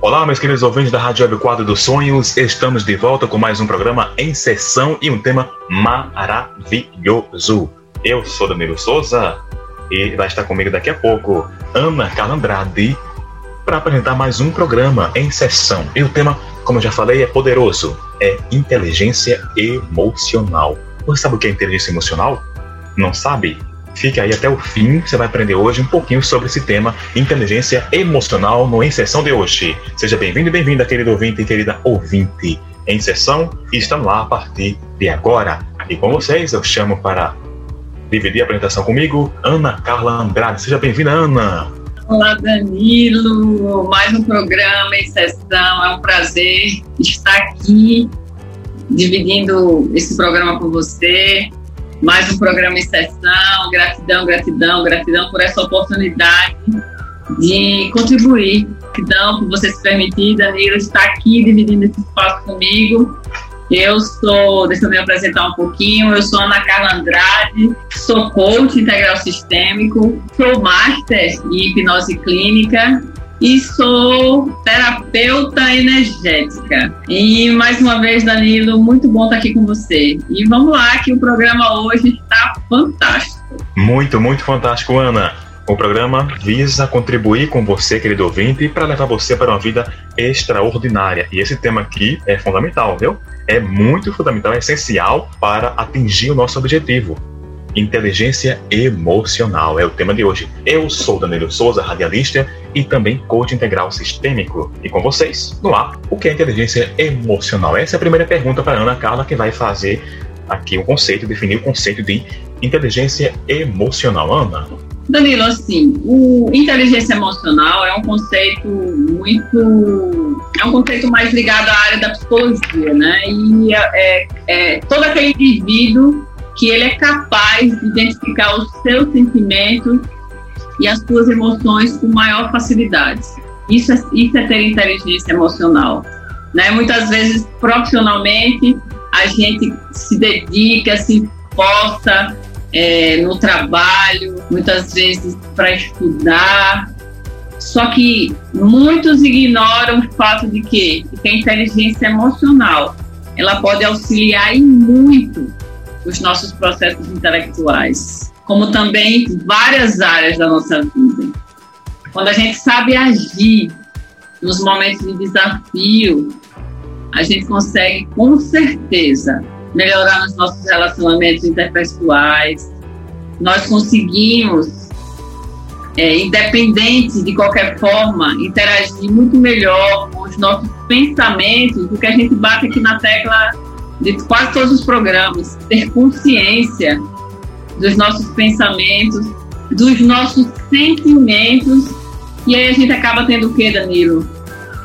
Olá, meus queridos ouvintes da Rádio Web Quadro dos Sonhos. Estamos de volta com mais um programa em sessão e um tema maravilhoso. Eu sou Danilo Souza e vai estar comigo daqui a pouco Ana Calandrade para apresentar mais um programa em sessão. E o tema, como eu já falei, é poderoso. É inteligência emocional. Você sabe o que é inteligência emocional? Não sabe? Fique aí até o fim, você vai aprender hoje um pouquinho sobre esse tema, inteligência emocional, no Em de hoje. Seja bem-vindo e bem-vinda, querido ouvinte e querida ouvinte. Em Sessão no ar a partir de agora. E com vocês, eu chamo para dividir a apresentação comigo, Ana Carla Andrade. Seja bem-vinda, Ana. Olá, Danilo. Mais um programa em sessão. É um prazer estar aqui dividindo esse programa com você mais um programa em sessão. Gratidão, gratidão, gratidão por essa oportunidade de contribuir. Gratidão por você se permitir, Danilo, estar aqui dividindo esse espaço comigo. Eu sou, deixa eu me apresentar um pouquinho, eu sou Ana Carla Andrade, sou coach integral sistêmico, sou master em hipnose clínica e sou terapeuta energética. E mais uma vez, Danilo, muito bom estar aqui com você. E vamos lá, que o programa hoje está fantástico. Muito, muito fantástico, Ana. O programa visa contribuir com você, querido ouvinte, para levar você para uma vida extraordinária. E esse tema aqui é fundamental, viu? É muito fundamental, é essencial para atingir o nosso objetivo. Inteligência emocional é o tema de hoje. Eu sou Danilo Souza, radialista e também coach integral sistêmico. E com vocês, no ar, o que é inteligência emocional? Essa é a primeira pergunta para Ana Carla, que vai fazer aqui o um conceito, definir o conceito de inteligência emocional. Ana? Danilo, assim, o inteligência emocional é um conceito muito. É um conceito mais ligado à área da psicologia, né? E é, é, todo aquele indivíduo que ele é capaz de identificar os seus sentimentos e as suas emoções com maior facilidade. Isso é, isso é ter inteligência emocional. Né? Muitas vezes, profissionalmente, a gente se dedica, se esforça é, no trabalho, muitas vezes para estudar. Só que muitos ignoram o fato de que, que a inteligência emocional ela pode auxiliar em muito os nossos processos intelectuais, como também várias áreas da nossa vida. Quando a gente sabe agir nos momentos de desafio, a gente consegue com certeza melhorar nos nossos relacionamentos interpessoais. Nós conseguimos, é, independente de qualquer forma, interagir muito melhor com os nossos pensamentos do que a gente bate aqui na tecla de quase todos os programas, ter consciência dos nossos pensamentos, dos nossos sentimentos, e aí a gente acaba tendo o que, Danilo?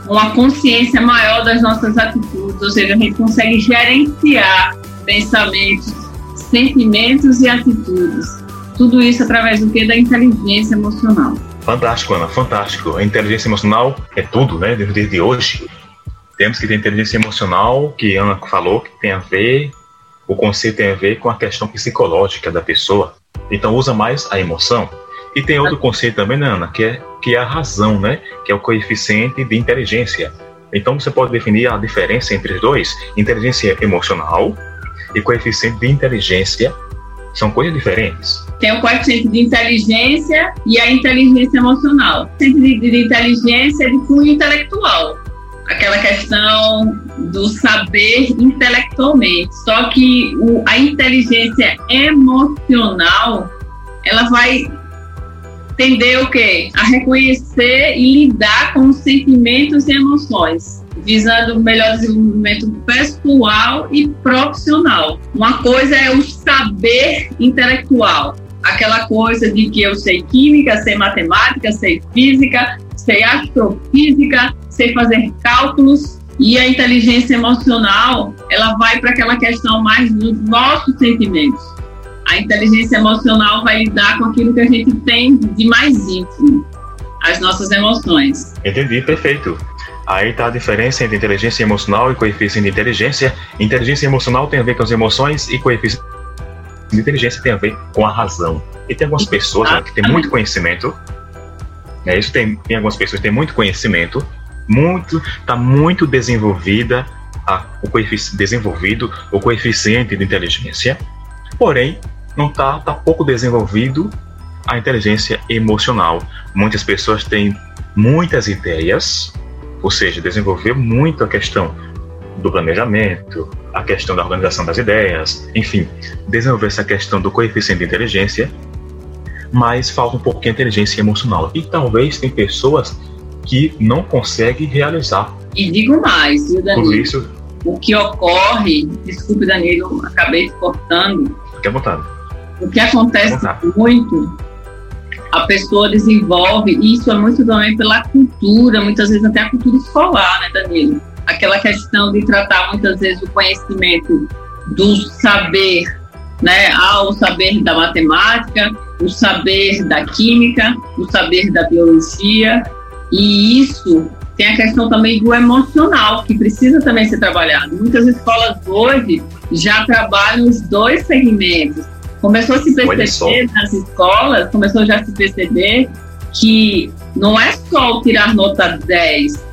Uma consciência maior das nossas atitudes, ou seja, a gente consegue gerenciar pensamentos, sentimentos e atitudes. Tudo isso através do que? Da inteligência emocional. Fantástico, Ana, fantástico. A inteligência emocional é tudo, né? Desde hoje temos que ter inteligência emocional, que Ana falou, que tem a ver, o conceito tem a ver com a questão psicológica da pessoa. Então usa mais a emoção. E tem outro conceito também, né, Ana, que é, que é a razão, né? Que é o coeficiente de inteligência. Então você pode definir a diferença entre os dois, inteligência emocional e coeficiente de inteligência. São coisas diferentes. Tem o coeficiente de inteligência e a inteligência emocional. O coeficiente de, inteligência é de cunho intelectual aquela questão do saber intelectualmente. Só que o, a inteligência emocional, ela vai tender o quê? A reconhecer e lidar com os sentimentos e emoções, visando o melhor desenvolvimento pessoal e profissional. Uma coisa é o saber intelectual, aquela coisa de que eu sei química, sei matemática, sei física, sei astrofísica, sei fazer cálculos e a inteligência emocional, ela vai para aquela questão mais dos nossos sentimentos. A inteligência emocional vai lidar com aquilo que a gente tem de mais íntimo, as nossas emoções. Entendi, perfeito. Aí está a diferença entre inteligência emocional e coeficiente de inteligência. Inteligência emocional tem a ver com as emoções e coeficiente de inteligência tem a ver com a razão. E tem algumas pessoas né, que têm muito conhecimento, né, isso tem, tem algumas pessoas que têm muito conhecimento, muito, está muito desenvolvida a, o desenvolvido o coeficiente de inteligência, porém não está tá pouco desenvolvido a inteligência emocional. Muitas pessoas têm muitas ideias, ou seja, desenvolver muito a questão do planejamento, a questão da organização das ideias, enfim, desenvolver essa questão do coeficiente de inteligência, mas falta um pouquinho de inteligência emocional. E talvez tem pessoas que não conseguem realizar. E digo mais, viu, Danilo? Por isso, o que ocorre, desculpe, Danilo, acabei te cortando. Fique à vontade. O que acontece muito a pessoa desenvolve, e isso é muito também pela cultura, muitas vezes até a cultura escolar, né, Danilo? Aquela questão de tratar muitas vezes o conhecimento do saber, né, ao saber da matemática, o saber da química, o saber da biologia, e isso tem a questão também do emocional, que precisa também ser trabalhado. Muitas escolas hoje já trabalham os dois segmentos, Começou a se perceber nas escolas, começou já a se perceber que não é só o tirar nota 10,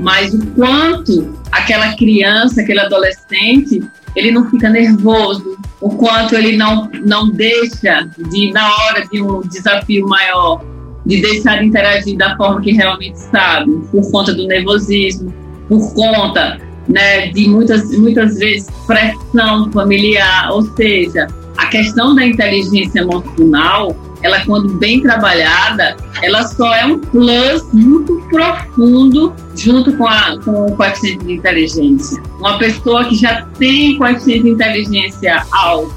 mas o quanto aquela criança, aquele adolescente, ele não fica nervoso, o quanto ele não, não deixa de, na hora de um desafio maior, de deixar de interagir da forma que realmente sabe, por conta do nervosismo, por conta né, de muitas, muitas vezes pressão familiar, ou seja, a questão da inteligência emocional, ela quando bem trabalhada, ela só é um plus muito profundo junto com, a, com o coeficiente de inteligência. Uma pessoa que já tem coeficiente de inteligência alto,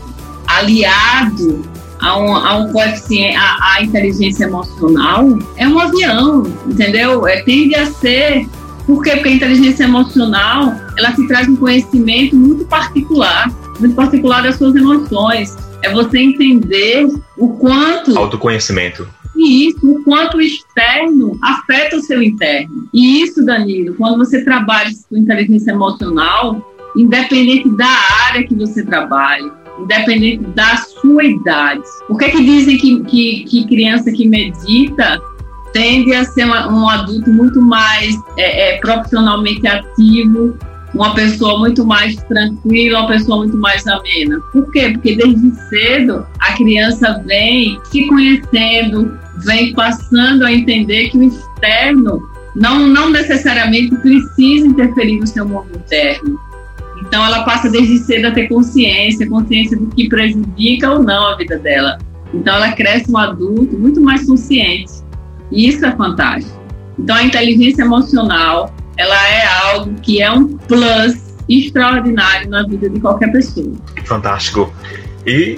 aliado a um, a um coeficiente, a, a inteligência emocional, é um avião, entendeu? É, tende a ser por quê? Porque a inteligência emocional, ela se traz um conhecimento muito particular muito particular das suas emoções. É você entender o quanto. Autoconhecimento. E isso, o quanto o externo afeta o seu interno. E isso, Danilo, quando você trabalha com inteligência emocional, independente da área que você trabalhe, independente da sua idade. Por que, que dizem que, que, que criança que medita tende a ser uma, um adulto muito mais é, é, profissionalmente ativo uma pessoa muito mais tranquila, uma pessoa muito mais amena. Por quê? Porque desde cedo a criança vem se conhecendo, vem passando a entender que o externo não, não necessariamente precisa interferir no seu mundo interno. Então ela passa desde cedo a ter consciência, consciência do que prejudica ou não a vida dela. Então ela cresce um adulto muito mais consciente. E isso é fantástico. Então a inteligência emocional ela é algo que é um plus extraordinário na vida de qualquer pessoa. Fantástico. E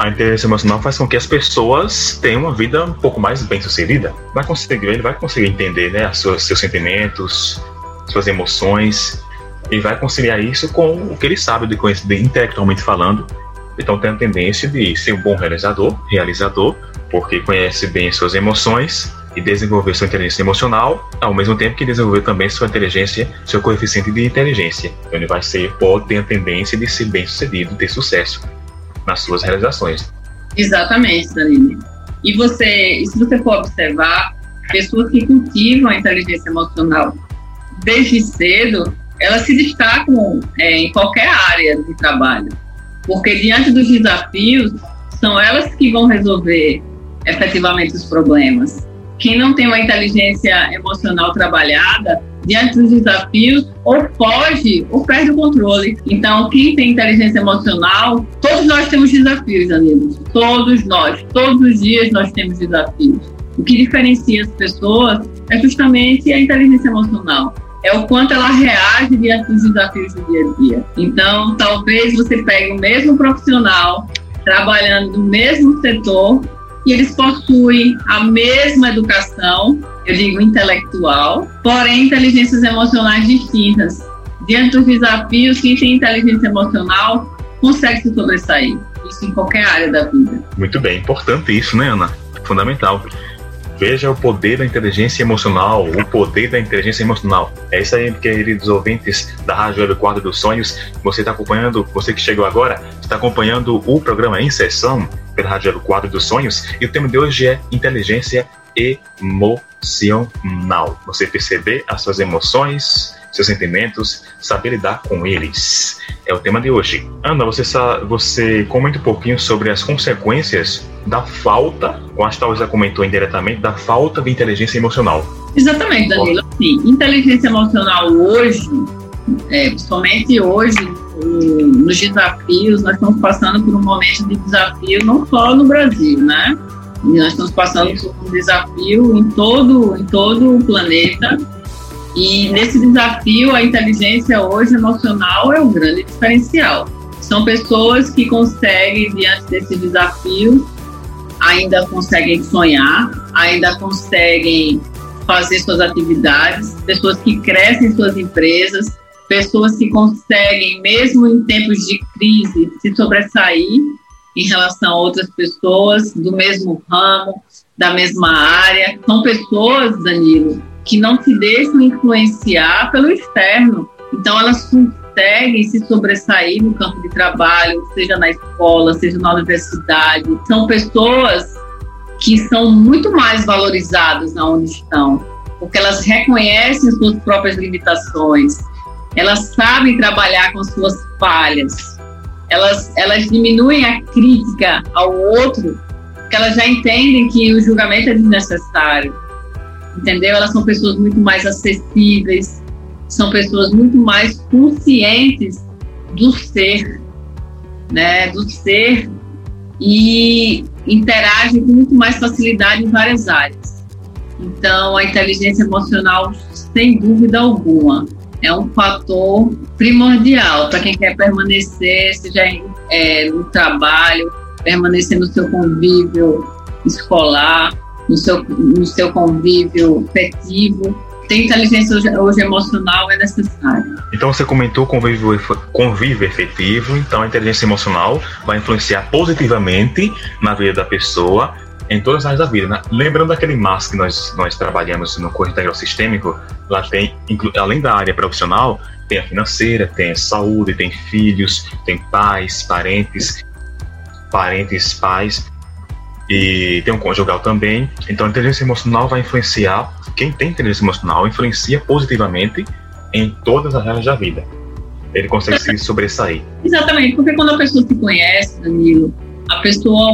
a inteligência emocional faz com que as pessoas tenham uma vida um pouco mais bem sucedida. Vai conseguir, ele vai conseguir entender né, seus, seus sentimentos, suas emoções, e vai conciliar isso com o que ele sabe de conhecer intelectualmente falando. Então tem a tendência de ser um bom realizador, realizador, porque conhece bem suas emoções e desenvolver sua inteligência emocional, ao mesmo tempo que desenvolver também sua inteligência, seu coeficiente de inteligência. Então ele vai ser, pode ter a tendência de ser bem sucedido, ter sucesso nas suas realizações. Exatamente, Danilo. E você, se você for observar, pessoas que cultivam a inteligência emocional desde cedo, elas se destacam é, em qualquer área de trabalho, porque diante dos desafios, são elas que vão resolver efetivamente os problemas quem não tem uma inteligência emocional trabalhada, diante dos desafios, ou foge ou perde o controle. Então, quem tem inteligência emocional, todos nós temos desafios, amigos. Todos nós, todos os dias nós temos desafios. O que diferencia as pessoas é justamente a inteligência emocional. É o quanto ela reage diante dos desafios do dia a dia. Então, talvez você pegue o mesmo profissional trabalhando no mesmo setor e eles possuem a mesma educação, eu digo intelectual, porém inteligências emocionais distintas. Diante dos desafios, quem tem inteligência emocional consegue se sobressair. Isso em qualquer área da vida. Muito bem, importante isso, né, Ana? Fundamental. Veja o poder da inteligência emocional, o poder da inteligência emocional. É isso aí, queridos ouvintes da Rádio do Quadro dos Sonhos. Você está acompanhando, você que chegou agora, está acompanhando o programa Em Sessão pela Rádio do Quadro dos Sonhos. E o tema de hoje é inteligência emocional emocional. Você perceber as suas emoções, seus sentimentos, saber lidar com eles. É o tema de hoje. Ana, você, você comenta um pouquinho sobre as consequências da falta, com as talvez já comentou indiretamente, da falta de inteligência emocional. Exatamente, Danilo. Sim, inteligência emocional hoje, é, principalmente hoje, nos desafios, nós estamos passando por um momento de desafio não só no Brasil, né? Nós estamos passando por um desafio em todo, em todo o planeta. E nesse desafio, a inteligência hoje emocional é o grande diferencial. São pessoas que conseguem, diante desse desafio, ainda conseguem sonhar, ainda conseguem fazer suas atividades, pessoas que crescem suas empresas, pessoas que conseguem, mesmo em tempos de crise, se sobressair em relação a outras pessoas do mesmo ramo, da mesma área. São pessoas, Danilo, que não se deixam influenciar pelo externo. Então, elas conseguem se sobressair no campo de trabalho, seja na escola, seja na universidade. São pessoas que são muito mais valorizadas onde estão, porque elas reconhecem suas próprias limitações, elas sabem trabalhar com suas falhas, elas, elas diminuem a crítica ao outro, porque elas já entendem que o julgamento é desnecessário, entendeu? Elas são pessoas muito mais acessíveis, são pessoas muito mais conscientes do ser, né? Do ser e interagem com muito mais facilidade em várias áreas. Então, a inteligência emocional, sem dúvida alguma, é um fator primordial para quem quer permanecer, seja é, no trabalho, permanecer no seu convívio escolar, no seu, no seu convívio afetivo. Ter inteligência hoje, hoje emocional é necessário. Então você comentou convívio, convívio efetivo, então a inteligência emocional vai influenciar positivamente na vida da pessoa em todas as áreas da vida. Né? Lembrando daquele MAS que nós, nós trabalhamos no curso integral sistêmico, lá tem, além da área profissional, tem a financeira, tem a saúde, tem filhos, tem pais, parentes, parentes, pais, e tem um conjugal também. Então a inteligência emocional vai influenciar, quem tem inteligência emocional influencia positivamente em todas as áreas da vida. Ele consegue se sobressair. Exatamente, porque quando a pessoa se conhece, Danilo, a pessoa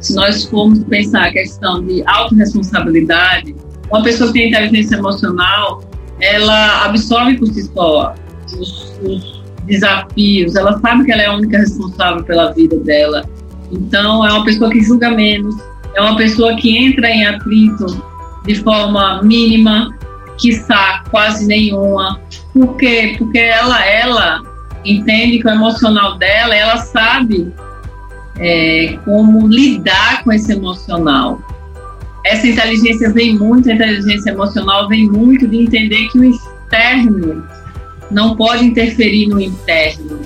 se nós formos pensar a questão de autorresponsabilidade, uma pessoa que tem inteligência emocional, ela absorve por si só os, os desafios, ela sabe que ela é a única responsável pela vida dela. Então, é uma pessoa que julga menos, é uma pessoa que entra em atrito de forma mínima, quiçá quase nenhuma. Por quê? Porque ela, ela entende que o emocional dela, ela sabe é, como lidar com esse emocional. Essa inteligência vem muito, a inteligência emocional vem muito de entender que o externo não pode interferir no interno.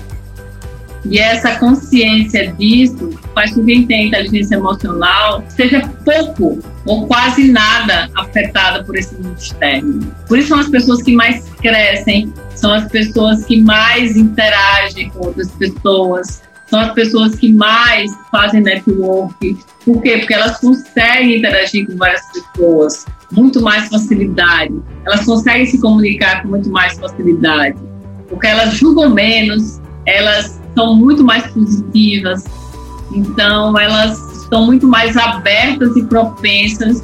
E essa consciência disso faz com que quem tem inteligência emocional seja pouco ou quase nada afetada por esse mundo externo. Por isso são as pessoas que mais crescem, são as pessoas que mais interagem com outras pessoas, são as pessoas que mais fazem network. Por quê? Porque elas conseguem interagir com várias pessoas, muito mais facilidade. Elas conseguem se comunicar com muito mais facilidade. Porque elas julgam menos, elas são muito mais positivas. Então, elas estão muito mais abertas e propensas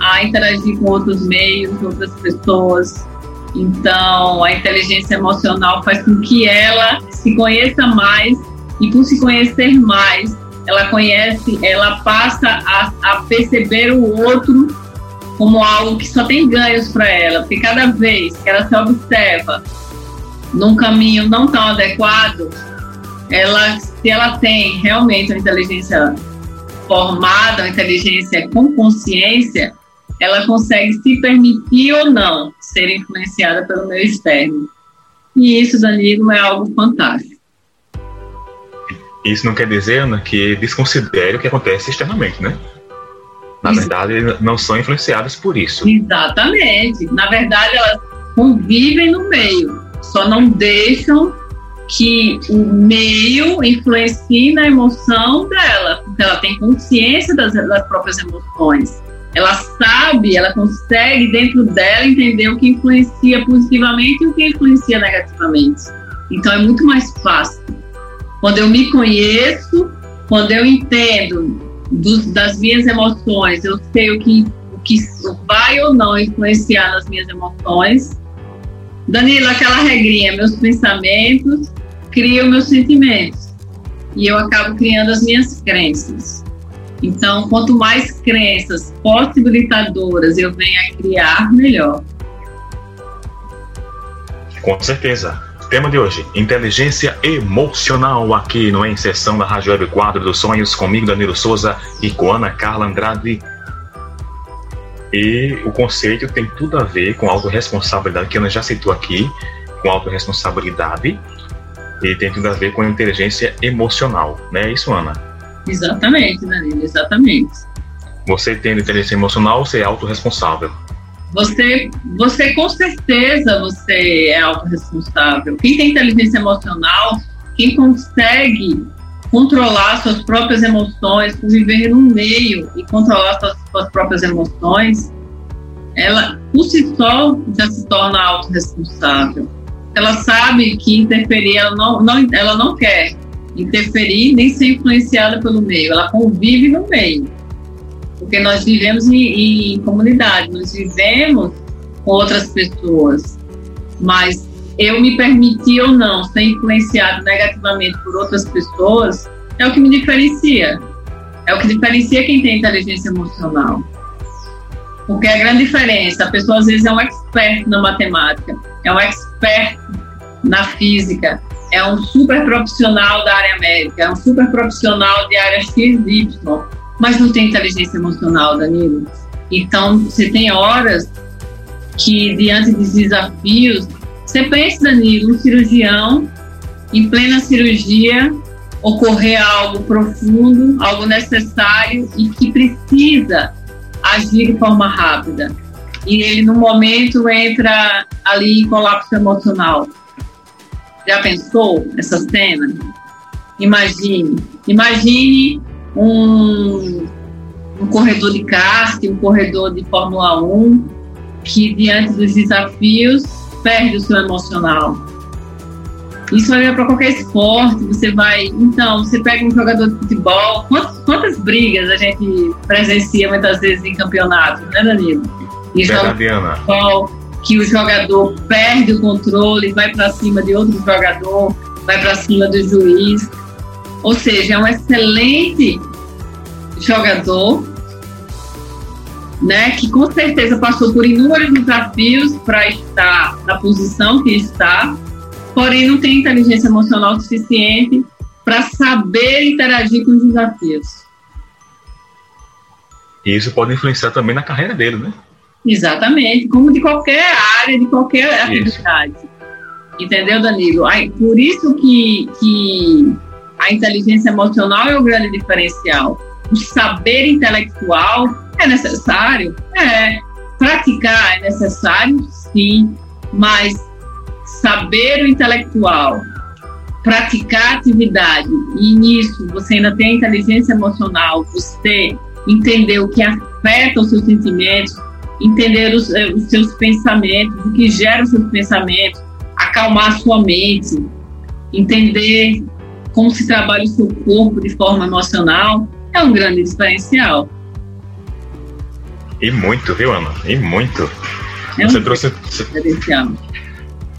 a interagir com outros meios, outras pessoas. Então, a inteligência emocional faz com que ela se conheça mais e por se conhecer mais, ela conhece, ela passa a, a perceber o outro como algo que só tem ganhos para ela, porque cada vez que ela se observa num caminho não tão adequado, ela, se ela tem realmente uma inteligência formada, uma inteligência com consciência, ela consegue se permitir ou não ser influenciada pelo meio externo. E isso, Danilo, é algo fantástico. Isso não quer dizer, Ana, que desconsidere o que acontece externamente, né? Na isso. verdade, não são influenciadas por isso. Exatamente. Na verdade, elas convivem no meio, só não deixam que o meio influencie na emoção dela, porque ela tem consciência das, das próprias emoções. ela sabe, ela consegue dentro dela entender o que influencia positivamente e o que influencia negativamente. Então é muito mais fácil. Quando eu me conheço, quando eu entendo dos, das minhas emoções, eu sei o que, o que vai ou não influenciar nas minhas emoções. Danilo, aquela regrinha, meus pensamentos criam meus sentimentos. E eu acabo criando as minhas crenças. Então, quanto mais crenças possibilitadoras eu venho a criar, melhor. Com certeza. Tema de hoje: inteligência emocional aqui no Em Sessão da Rádio Web Quadro dos Sonhos, comigo, Danilo Souza e com Ana Carla Andrade. E o conceito tem tudo a ver com autorresponsabilidade, que Ana já citou aqui, com autorresponsabilidade, e tem tudo a ver com inteligência emocional, não é isso, Ana? Exatamente, Danilo, exatamente. Você tendo inteligência emocional, você é autorresponsável. Você, você com certeza você é autorresponsável. Quem tem inteligência emocional, quem consegue controlar suas próprias emoções, viver no meio e controlar suas, suas próprias emoções, ela por si só já se torna autorresponsável. Ela sabe que interferir, ela não, não, ela não quer interferir nem ser influenciada pelo meio, ela convive no meio. Porque nós vivemos em, em comunidade, nós vivemos com outras pessoas, mas eu me permitir ou não ser influenciado negativamente por outras pessoas é o que me diferencia. É o que diferencia quem tem inteligência emocional. Porque a grande diferença, a pessoa às vezes é um expert na matemática, é um expert na física, é um super profissional da área médica, é um super profissional de área XY, mas não tem inteligência emocional, Danilo. Então, você tem horas que, diante de desafios, você pensa, Danilo, um cirurgião, em plena cirurgia, ocorrer algo profundo, algo necessário e que precisa agir de forma rápida. E ele, no momento, entra ali em colapso emocional. Já pensou essa cena? Imagine. Imagine um, um corredor de kart, um corredor de Fórmula 1, que diante dos desafios perde o seu emocional. Isso vai para qualquer esporte, você vai. Então, você pega um jogador de futebol, quantas, quantas brigas a gente presencia muitas vezes em campeonatos, né, Danilo? E futebol, que o jogador perde o controle, vai para cima de outro jogador, vai para cima do juiz. Ou seja, é um excelente jogador, né, que com certeza passou por inúmeros desafios para estar na posição que está, porém não tem inteligência emocional suficiente para saber interagir com os desafios. E isso pode influenciar também na carreira dele, né? Exatamente, como de qualquer área, de qualquer atividade. Isso. Entendeu, Danilo? Aí, por isso que, que a inteligência emocional é o grande diferencial. O saber intelectual é necessário? É. Praticar é necessário? Sim. Mas saber o intelectual, praticar atividade, e nisso você ainda tem inteligência emocional, você entender o que afeta os seus sentimentos, entender os, eh, os seus pensamentos, o que gera os seus pensamentos, acalmar a sua mente, entender como se trabalha o seu corpo de forma emocional, é um grande diferencial. E muito, viu, Ana? E muito. É você um trouxe. Diferencial.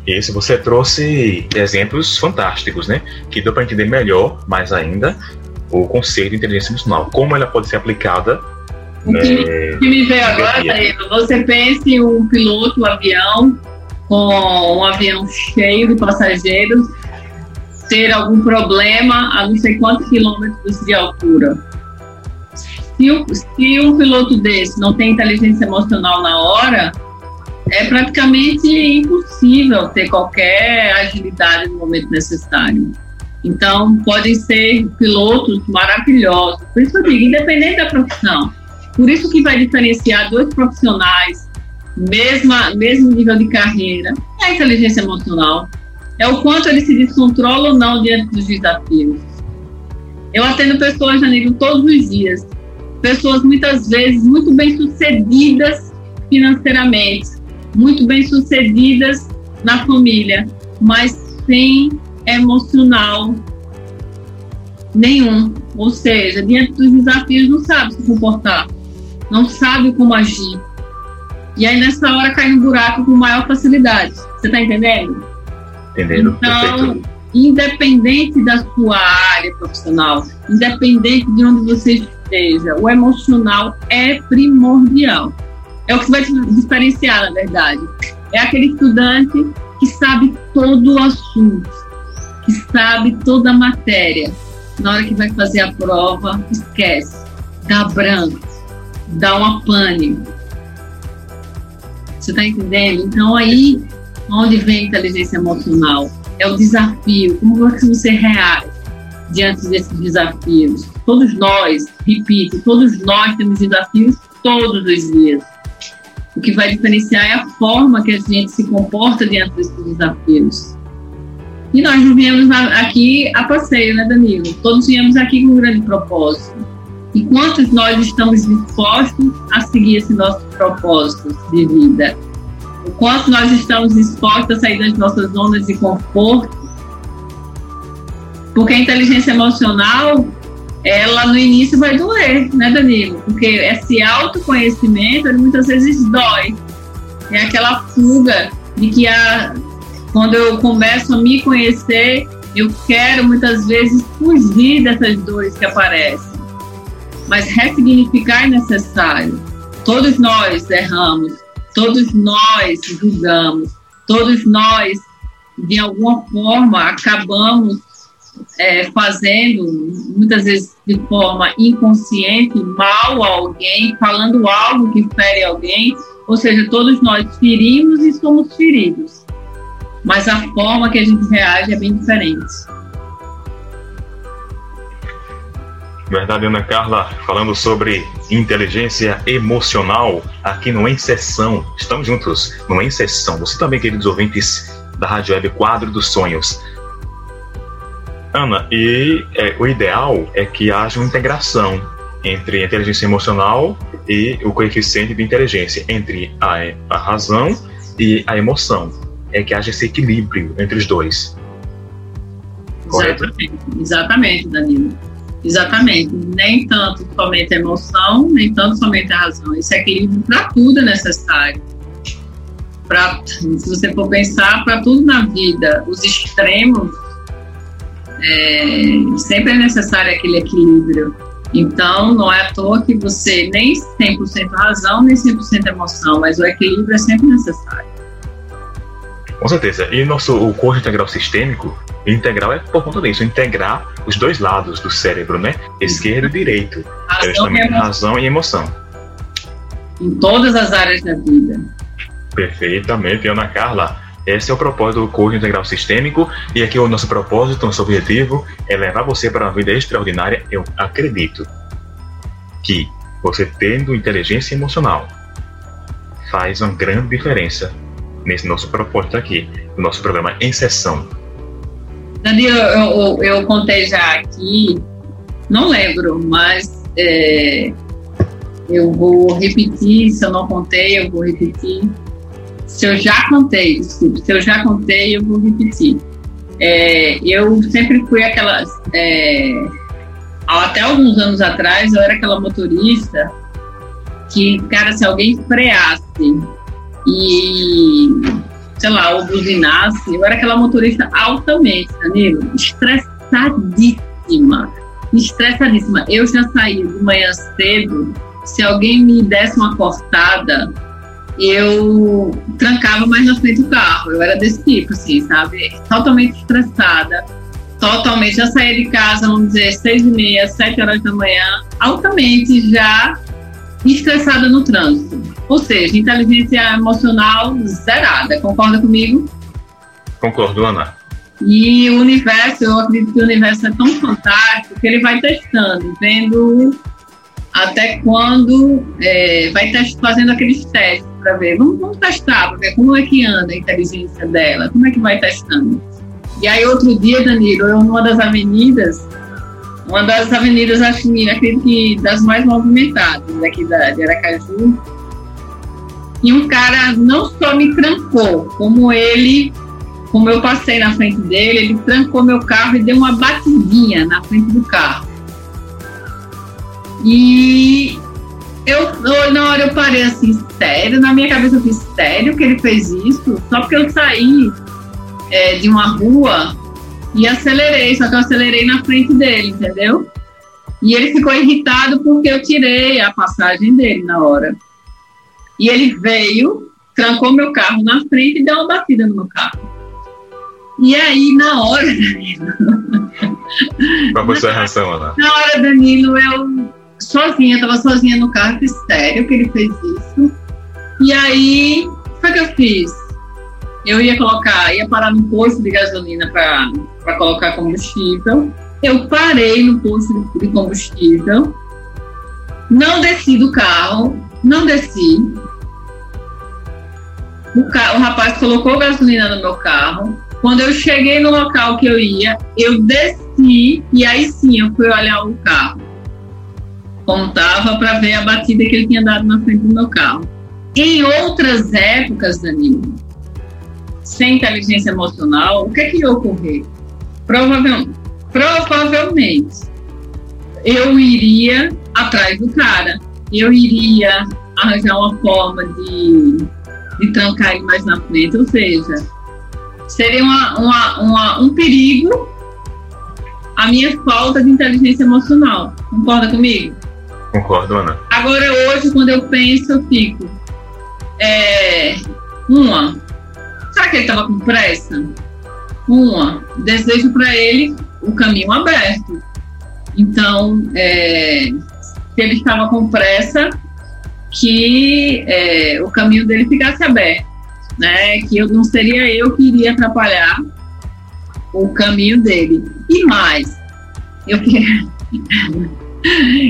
Isso, você trouxe exemplos fantásticos, né? Que deu para entender melhor, mais ainda, o conceito de inteligência emocional. Como ela pode ser aplicada. O que, né, que me veio agora, Danilo, você pense um piloto, um avião, com um avião cheio de passageiros, ter algum problema a não sei quantos quilômetros de altura. Se, o, se um piloto desse não tem inteligência emocional na hora, é praticamente impossível ter qualquer agilidade no momento necessário. Então, podem ser pilotos maravilhosos. Por isso eu digo, independente da profissão. Por isso que vai diferenciar dois profissionais, mesma, mesmo nível de carreira, é a inteligência emocional é o quanto ele se descontrola ou não diante dos desafios. Eu atendo pessoas, Danilo, todos os dias, pessoas muitas vezes muito bem sucedidas financeiramente, muito bem sucedidas na família, mas sem emocional nenhum. Ou seja, diante dos desafios não sabe se comportar, não sabe como agir. E aí nessa hora cai no buraco com maior facilidade. Você está entendendo? Entendendo. Então, Perfeito. independente da sua área profissional, independente de onde você esteja, o emocional é primordial. É o que vai te diferenciar, na verdade. É aquele estudante que sabe todo o assunto, que sabe toda a matéria. Na hora que vai fazer a prova, esquece, dá branco, dá uma pane. Você está entendendo? Então, aí, onde vem a inteligência emocional? É o desafio. Como é que você reage diante desses desafios? Todos nós, repito, todos nós temos desafios todos os dias. O que vai diferenciar é a forma que a gente se comporta diante desses desafios. E nós não viemos aqui a passeio, né, Danilo? Todos viemos aqui com um grande propósito. E quantos nós estamos dispostos a seguir esse nosso propósito de vida? O quanto nós estamos dispostos a sair das nossas zonas de conforto? Porque a inteligência emocional ela no início vai doer, né, Danilo? Porque esse autoconhecimento ele muitas vezes dói. É aquela fuga de que a, quando eu começo a me conhecer, eu quero muitas vezes fugir dessas dores que aparecem. Mas ressignificar é necessário. Todos nós erramos, todos nós julgamos, todos nós, de alguma forma, acabamos é, fazendo, muitas vezes de forma inconsciente, mal a alguém, falando algo que fere alguém, ou seja, todos nós ferimos e somos feridos. Mas a forma que a gente reage é bem diferente. Verdade, Ana Carla, falando sobre inteligência emocional aqui no Em Sessão. Estamos juntos no Em Sessão. Você também, queridos ouvintes da Rádio Web Quadro dos Sonhos. Ana, e é, o ideal é que haja uma integração entre inteligência emocional e o coeficiente de inteligência, entre a, a razão e a emoção. É que haja esse equilíbrio entre os dois. Exatamente, exatamente, Danilo. Exatamente. Nem tanto somente a emoção, nem tanto somente a razão. Esse equilíbrio para tudo é necessário. Pra, se você for pensar, para tudo na vida, os extremos é, sempre é necessário aquele equilíbrio. Então, não é à toa que você nem 100% razão, nem 100% emoção, mas o equilíbrio é sempre necessário. Com certeza. E nosso o curso integral sistêmico, integral é por conta disso, integrar os dois lados do cérebro, né? Esquerdo e direito. Razão, e razão e emoção. Em todas as áreas da vida. Perfeitamente, Ana Carla. Esse é o propósito do curso integral sistêmico e aqui o nosso propósito, nosso objetivo é levar você para uma vida extraordinária. Eu acredito que você tendo inteligência emocional faz uma grande diferença nesse nosso propósito aqui, no nosso programa em sessão. Danilo, eu, eu, eu contei já aqui, não lembro, mas é, eu vou repetir, se eu não contei, eu vou repetir se eu já contei, desculpe, se eu já contei, eu vou repetir. É, eu sempre fui aquela. É, até alguns anos atrás, eu era aquela motorista que, cara, se alguém freasse e, sei lá, ou buzinasse, eu era aquela motorista altamente, Danilo, estressadíssima. Estressadíssima. Eu já saía de manhã cedo, se alguém me desse uma cortada, eu trancava mais na frente do carro. Eu era desse tipo, assim, sabe? Totalmente estressada. Totalmente. Já saía de casa, vamos dizer, seis e meia, sete horas da manhã, altamente já estressada no trânsito. Ou seja, inteligência emocional zerada. Concorda comigo? Concordo, Ana. E o universo, eu acredito que o universo é tão fantástico que ele vai testando, vendo até quando é, vai fazendo aqueles testes para ver. Vamos, vamos testar para ver como é que anda a inteligência dela, como é que vai testando. E aí, outro dia, Danilo, eu numa das avenidas, uma das avenidas, acho acredito que das mais movimentadas daqui da, de Aracaju. E um cara não só me trancou, como ele, como eu passei na frente dele, ele trancou meu carro e deu uma batidinha na frente do carro. E eu, na hora eu parei assim, sério, na minha cabeça eu fiz, sério que ele fez isso? Só porque eu saí é, de uma rua e acelerei, só que eu acelerei na frente dele, entendeu? E ele ficou irritado porque eu tirei a passagem dele na hora. E ele veio, trancou meu carro na frente e deu uma batida no meu carro. E aí, na hora, Danilo. Qual foi a sua reação, Ana? Na hora, Danilo, eu sozinha, estava sozinha no carro, fiz sério que ele fez isso. E aí, o que eu fiz? Eu ia colocar, ia parar no posto de gasolina para colocar combustível. Eu parei no posto de combustível, não desci do carro, não desci. O, carro, o rapaz colocou gasolina no meu carro. Quando eu cheguei no local que eu ia, eu desci e aí sim eu fui olhar o carro. Contava para ver a batida que ele tinha dado na frente do meu carro. Em outras épocas, Danilo, sem inteligência emocional, o que é que ia ocorrer? Provavelmente, provavelmente eu iria atrás do cara, eu iria arranjar uma forma de, de trancar ele mais na frente, ou seja, seria uma, uma, uma, um perigo a minha falta de inteligência emocional. Concorda comigo? Concordo, Ana. Agora, hoje, quando eu penso, eu fico. É, uma, será que ele estava com pressa? Uma, desejo para ele o caminho aberto. Então, é, ele estava com pressa, que é, o caminho dele ficasse aberto, né? Que eu não seria eu que iria atrapalhar o caminho dele. E mais, eu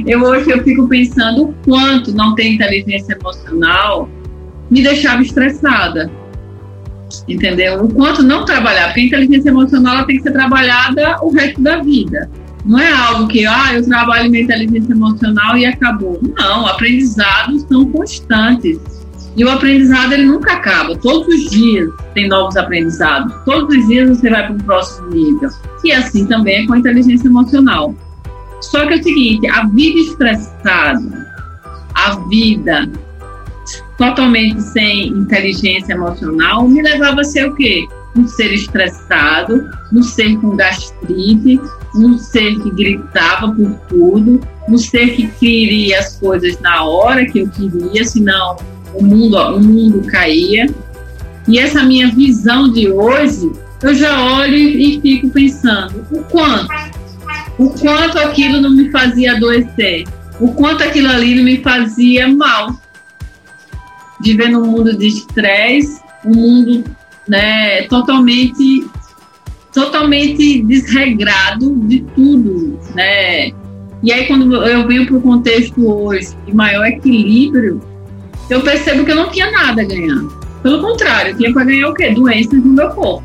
eu hoje eu fico pensando o quanto não ter inteligência emocional me deixava estressada. Entendeu? O quanto não trabalhar, porque a inteligência emocional tem que ser trabalhada o resto da vida. Não é algo que, ah, eu trabalho minha inteligência emocional e acabou. Não, aprendizados são constantes. E o aprendizado ele nunca acaba. Todos os dias tem novos aprendizados. Todos os dias você vai para um próximo nível. E assim também é com a inteligência emocional. Só que é o seguinte, a vida estressada, a vida totalmente sem inteligência emocional, me levava a ser o quê? Um ser estressado, um ser com gastrite, um ser que gritava por tudo, um ser que queria as coisas na hora que eu queria, senão o mundo, o mundo caía. E essa minha visão de hoje, eu já olho e fico pensando, o quanto o quanto aquilo não me fazia adoecer, o quanto aquilo ali não me fazia mal. Viver num mundo de estresse, um mundo né, totalmente totalmente desregrado de tudo, né? E aí quando eu venho para o contexto hoje de maior equilíbrio, eu percebo que eu não tinha nada a ganhar. Pelo contrário, eu tinha para ganhar o quê? Doenças no meu corpo.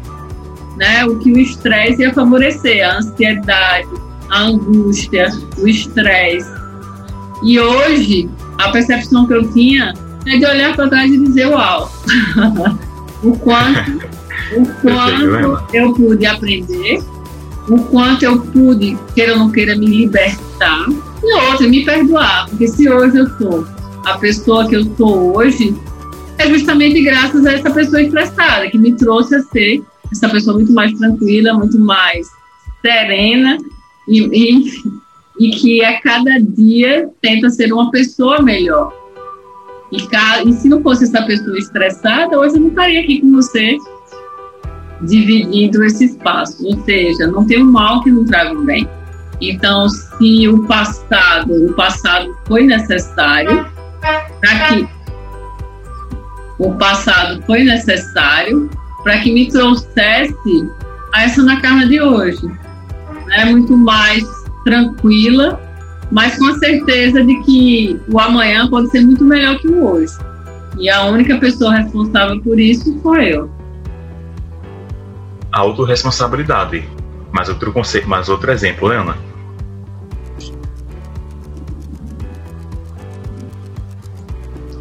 Né? O que o estresse ia favorecer, a ansiedade, a angústia, o estresse. E hoje, a percepção que eu tinha é de olhar para trás e dizer: Uau! o quanto, o quanto eu pude aprender, o quanto eu pude, queira ou não queira, me libertar, e outra, me perdoar. Porque se hoje eu sou a pessoa que eu sou hoje, é justamente graças a essa pessoa estressada, que me trouxe a ser essa pessoa muito mais tranquila, muito mais serena e, e, e que a cada dia tenta ser uma pessoa melhor. E, se não fosse essa pessoa estressada, hoje eu não estaria aqui com você dividindo esse espaço. Ou seja, não tem um mal que não traga um bem. Então, se o passado, o passado foi necessário para que o passado foi necessário para que me trouxesse a essa na carne de hoje né, muito mais tranquila, mas com a certeza de que o amanhã pode ser muito melhor que o hoje. E a única pessoa responsável por isso foi eu. Autoresponsabilidade. Mais outro conceito, mais outro exemplo, né, Leana.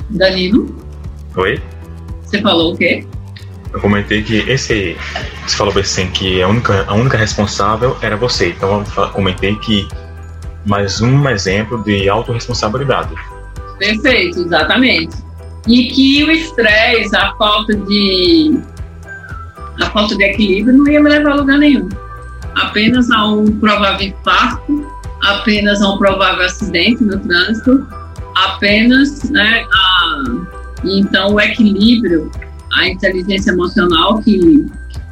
Danilo? Oi? Você falou o quê? Eu comentei que esse. Você falou assim que a única, a única responsável era você. Então eu comentei que mais um exemplo de autorresponsabilidade. Perfeito, exatamente. E que o estresse, a falta de a falta de equilíbrio não ia me levar a lugar nenhum. Apenas a um provável infarto, apenas a um provável acidente no trânsito, apenas, né, a, então o equilíbrio, a inteligência emocional que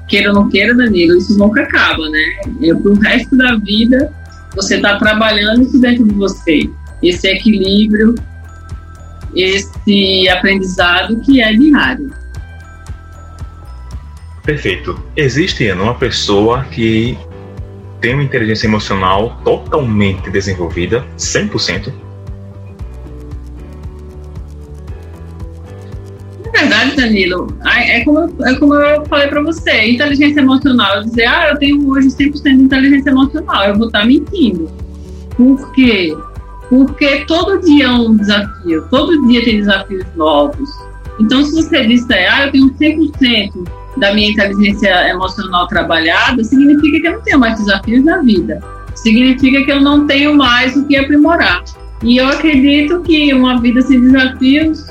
queira ou não queira, Danilo, isso nunca acaba, né? É pro resto da vida você está trabalhando isso dentro de você, esse equilíbrio, esse aprendizado que é diário. Perfeito. Existe uma pessoa que tem uma inteligência emocional totalmente desenvolvida, 100%? Verdade, Danilo, é como, é como eu falei para você, inteligência emocional, dizer, ah, eu tenho hoje 100% de inteligência emocional, eu vou estar tá mentindo. Por quê? Porque todo dia é um desafio, todo dia tem desafios novos. Então, se você disser, ah, eu tenho 100% da minha inteligência emocional trabalhada, significa que eu não tenho mais desafios na vida. Significa que eu não tenho mais o que aprimorar. E eu acredito que uma vida sem desafios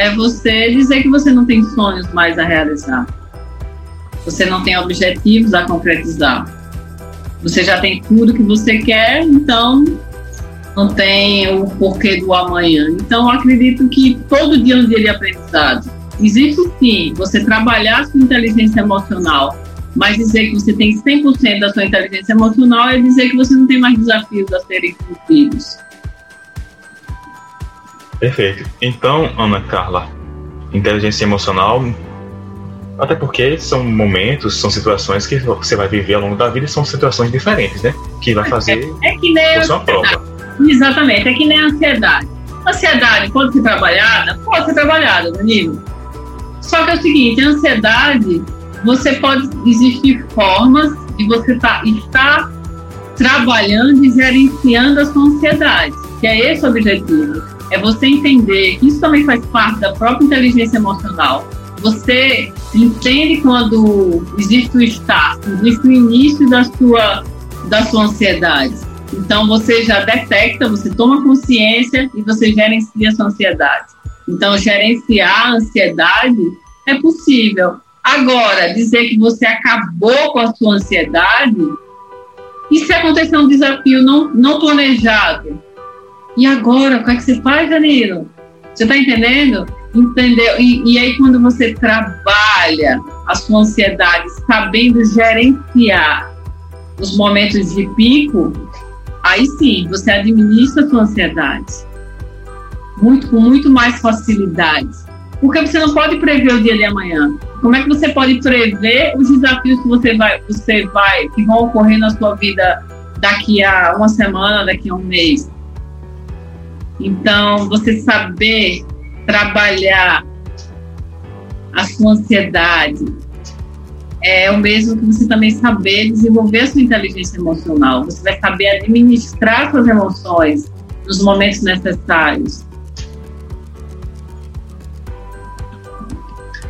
é você dizer que você não tem sonhos mais a realizar. Você não tem objetivos a concretizar. Você já tem tudo que você quer, então não tem o porquê do amanhã. Então, acredito que todo dia é um dia de aprendizado Existe sim você trabalhar a sua inteligência emocional, mas dizer que você tem 100% da sua inteligência emocional é dizer que você não tem mais desafios a serem cumpridos. Perfeito. Então, Ana Carla, inteligência emocional, até porque são momentos, são situações que você vai viver ao longo da vida e são situações diferentes, né? Que vai fazer é, é que nem a sua prova. Exatamente, é que nem a ansiedade. A ansiedade pode ser trabalhada? Pode ser trabalhada, Danilo. Só que é o seguinte, a ansiedade, você pode existir formas de você tá, estar trabalhando e gerenciando a sua ansiedade, que é esse o objetivo. É você entender que isso também faz parte da própria inteligência emocional. Você entende quando existe o start, existe o início da sua, da sua ansiedade. Então você já detecta, você toma consciência e você gerencia a sua ansiedade. Então, gerenciar a ansiedade é possível. Agora, dizer que você acabou com a sua ansiedade, e se acontecer um desafio não, não planejado? E agora, o que, é que você faz, Danilo? Você está entendendo? Entendeu? E, e aí, quando você trabalha a sua ansiedade sabendo gerenciar os momentos de pico, aí sim, você administra a sua ansiedade muito, com muito mais facilidade. Porque você não pode prever o dia de amanhã. Como é que você pode prever os desafios que você vai, você vai, que vão ocorrer na sua vida daqui a uma semana, daqui a um mês? Então, você saber trabalhar a sua ansiedade é o mesmo que você também saber desenvolver a sua inteligência emocional. Você vai saber administrar suas emoções nos momentos necessários.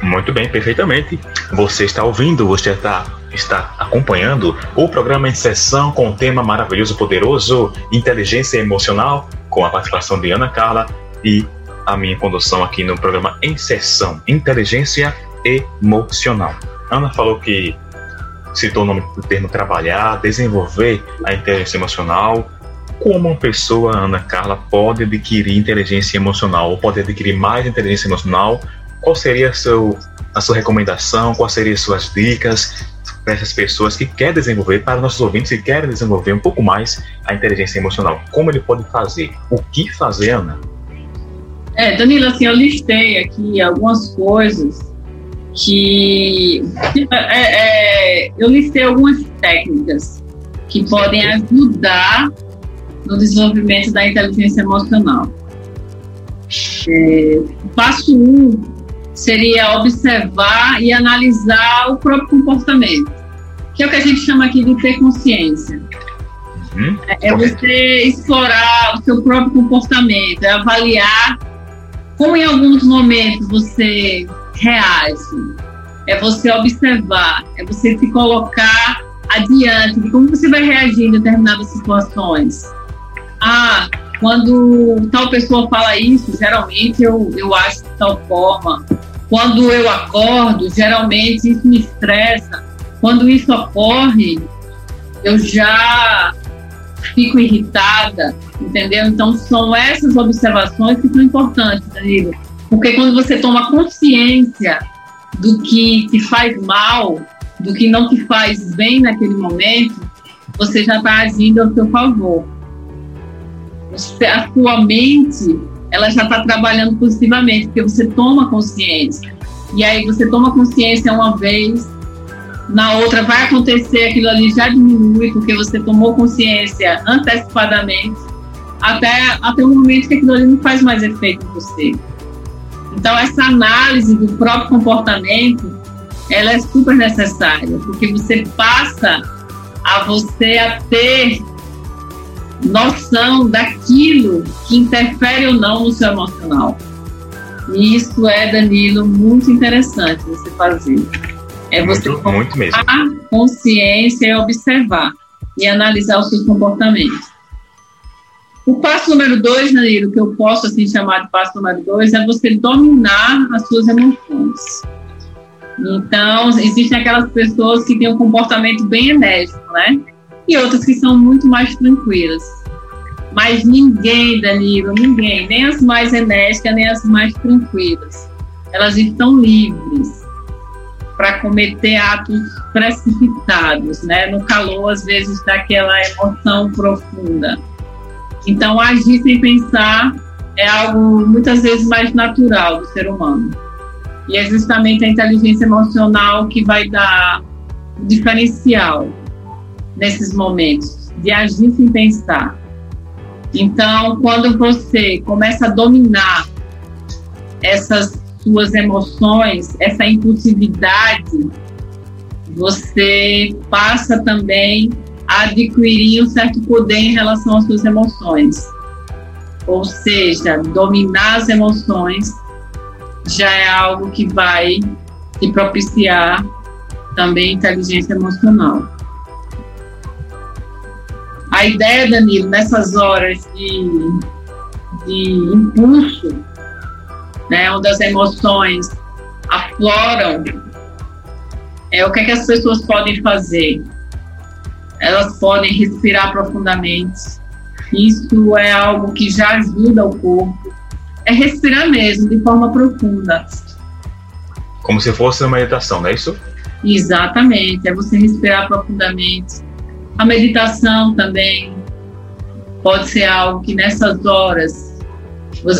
Muito bem, perfeitamente. Você está ouvindo, você está, está acompanhando o programa em sessão com o tema maravilhoso, poderoso, inteligência emocional, com a participação de Ana Carla e a minha condução aqui no programa em sessão, inteligência emocional. Ana falou que citou o nome do termo trabalhar, desenvolver a inteligência emocional. Como uma pessoa, Ana Carla, pode adquirir inteligência emocional ou pode adquirir mais inteligência emocional qual seria a, seu, a sua recomendação, quais seriam as suas dicas para essas pessoas que querem desenvolver, para nossos ouvintes que querem desenvolver um pouco mais a inteligência emocional? Como ele pode fazer? O que fazer, Ana? É, Danilo, assim, eu listei aqui algumas coisas que. É, é, eu listei algumas técnicas que podem ajudar no desenvolvimento da inteligência emocional. É, passo um seria observar e analisar o próprio comportamento, que é o que a gente chama aqui de ter consciência. Uhum. É, é você explorar o seu próprio comportamento, é avaliar como em alguns momentos você reage, é você observar, é você se colocar adiante de como você vai reagir em determinadas situações. Ah, quando tal pessoa fala isso, geralmente eu, eu acho de tal forma. Quando eu acordo, geralmente isso me estressa. Quando isso ocorre, eu já fico irritada, entendeu? Então, são essas observações que são importantes, Danilo. Porque quando você toma consciência do que te faz mal, do que não te faz bem naquele momento, você já está agindo ao seu favor. A sua mente, ela já está trabalhando positivamente, porque você toma consciência. E aí você toma consciência uma vez, na outra vai acontecer, aquilo ali já diminui, porque você tomou consciência antecipadamente, até, até o momento que aquilo ali não faz mais efeito em você. Então, essa análise do próprio comportamento, ela é super necessária, porque você passa a você a ter noção daquilo que interfere ou não no seu emocional. E isso é, Danilo, muito interessante você fazer. É você muito, muito mesmo. consciência e observar e analisar os seus comportamentos. O passo número dois, Danilo, que eu posso assim chamar de passo número dois, é você dominar as suas emoções. Então, existem aquelas pessoas que têm um comportamento bem enérgico, né? E outras que são muito mais tranquilas. Mas ninguém, Danilo, ninguém, nem as mais enérgicas, nem as mais tranquilas, elas estão livres para cometer atos precipitados, né? No calor, às vezes, daquela emoção profunda. Então, agir sem pensar é algo muitas vezes mais natural do ser humano. E é justamente a inteligência emocional que vai dar o diferencial nesses momentos, de agir sem pensar. Então, quando você começa a dominar essas suas emoções, essa impulsividade, você passa também a adquirir um certo poder em relação às suas emoções. Ou seja, dominar as emoções já é algo que vai te propiciar também inteligência emocional. A ideia, Danilo, nessas horas de, de impulso, né, onde as emoções afloram, é o que, é que as pessoas podem fazer? Elas podem respirar profundamente. Isso é algo que já ajuda o corpo é respirar mesmo, de forma profunda. Como se fosse uma meditação, não é isso? Exatamente, é você respirar profundamente. A meditação também pode ser algo que nessas horas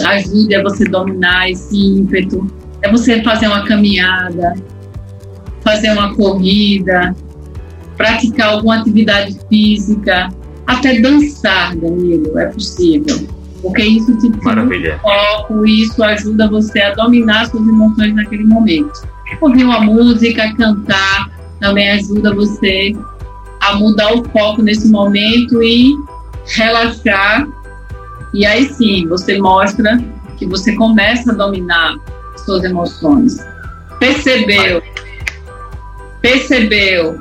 ajude a você dominar esse ímpeto. É você fazer uma caminhada, fazer uma corrida, praticar alguma atividade física, até dançar, Danilo, é possível porque isso te tira foco, isso ajuda você a dominar suas emoções naquele momento. Ouvir uma música, cantar, também ajuda você a mudar o foco nesse momento e relaxar. E aí sim, você mostra que você começa a dominar suas emoções. Percebeu? Percebeu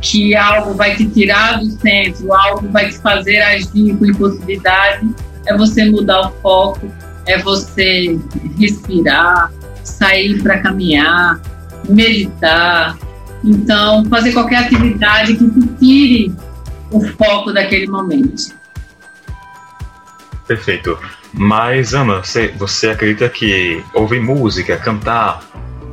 que algo vai te tirar do centro, algo vai te fazer agir com impulsividade, é você mudar o foco, é você respirar, sair para caminhar, meditar. Então, fazer qualquer atividade que te tire o foco daquele momento. Perfeito. Mas, Ana, você, você acredita que ouvir música, cantar,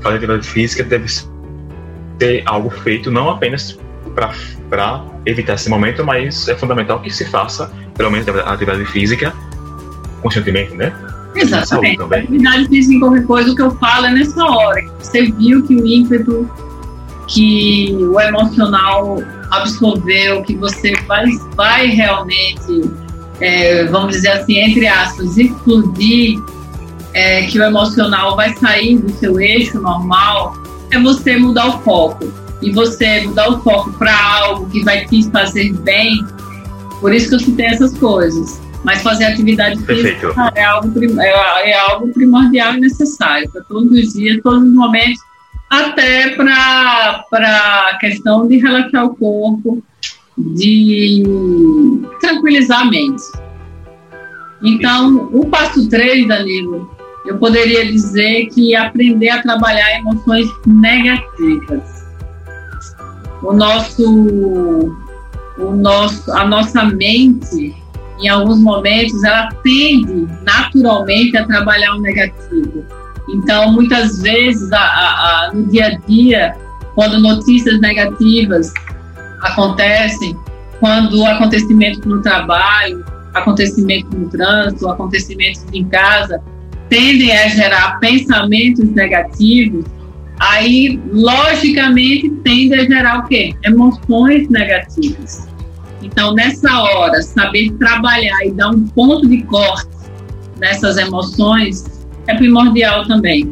fazer atividade física deve ser algo feito não apenas para evitar esse momento, mas é fundamental que se faça, pelo menos, a atividade física conscientemente, né? Exatamente. A atividade física em qualquer coisa, o que eu falo é nessa hora. Você viu que o ímpeto, que o emocional absorveu, que você vai, vai realmente, é, vamos dizer assim, entre aspas, explodir, é, que o emocional vai sair do seu eixo normal, é você mudar o foco. E você mudar o foco para algo que vai te fazer bem, por isso que eu citei essas coisas. Mas fazer atividade física é algo, é, é algo primordial e necessário para todos os dias, todos os momentos, até para a questão de relaxar o corpo, de tranquilizar a mente. Então, o passo 3, Danilo, eu poderia dizer que aprender a trabalhar emoções negativas. O nosso, o nosso, a nossa mente, em alguns momentos, ela tende naturalmente a trabalhar o negativo. Então, muitas vezes, a, a, a, no dia a dia, quando notícias negativas acontecem, quando acontecimentos no trabalho, acontecimentos no trânsito, acontecimentos em casa, tendem a gerar pensamentos negativos, aí logicamente tende a gerar o quê? Emoções negativas. Então, nessa hora, saber trabalhar e dar um ponto de corte nessas emoções é primordial também.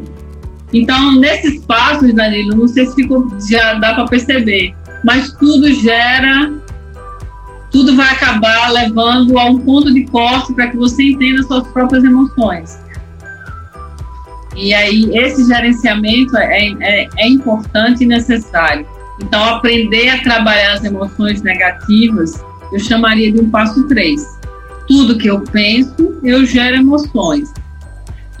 Então, nesses passos, Danilo, não sei se ficou, já dá para perceber, mas tudo gera, tudo vai acabar levando a um ponto de corte para que você entenda suas próprias emoções. E aí, esse gerenciamento é, é, é importante e necessário. Então, aprender a trabalhar as emoções negativas, eu chamaria de um passo 3. Tudo que eu penso, eu gero emoções.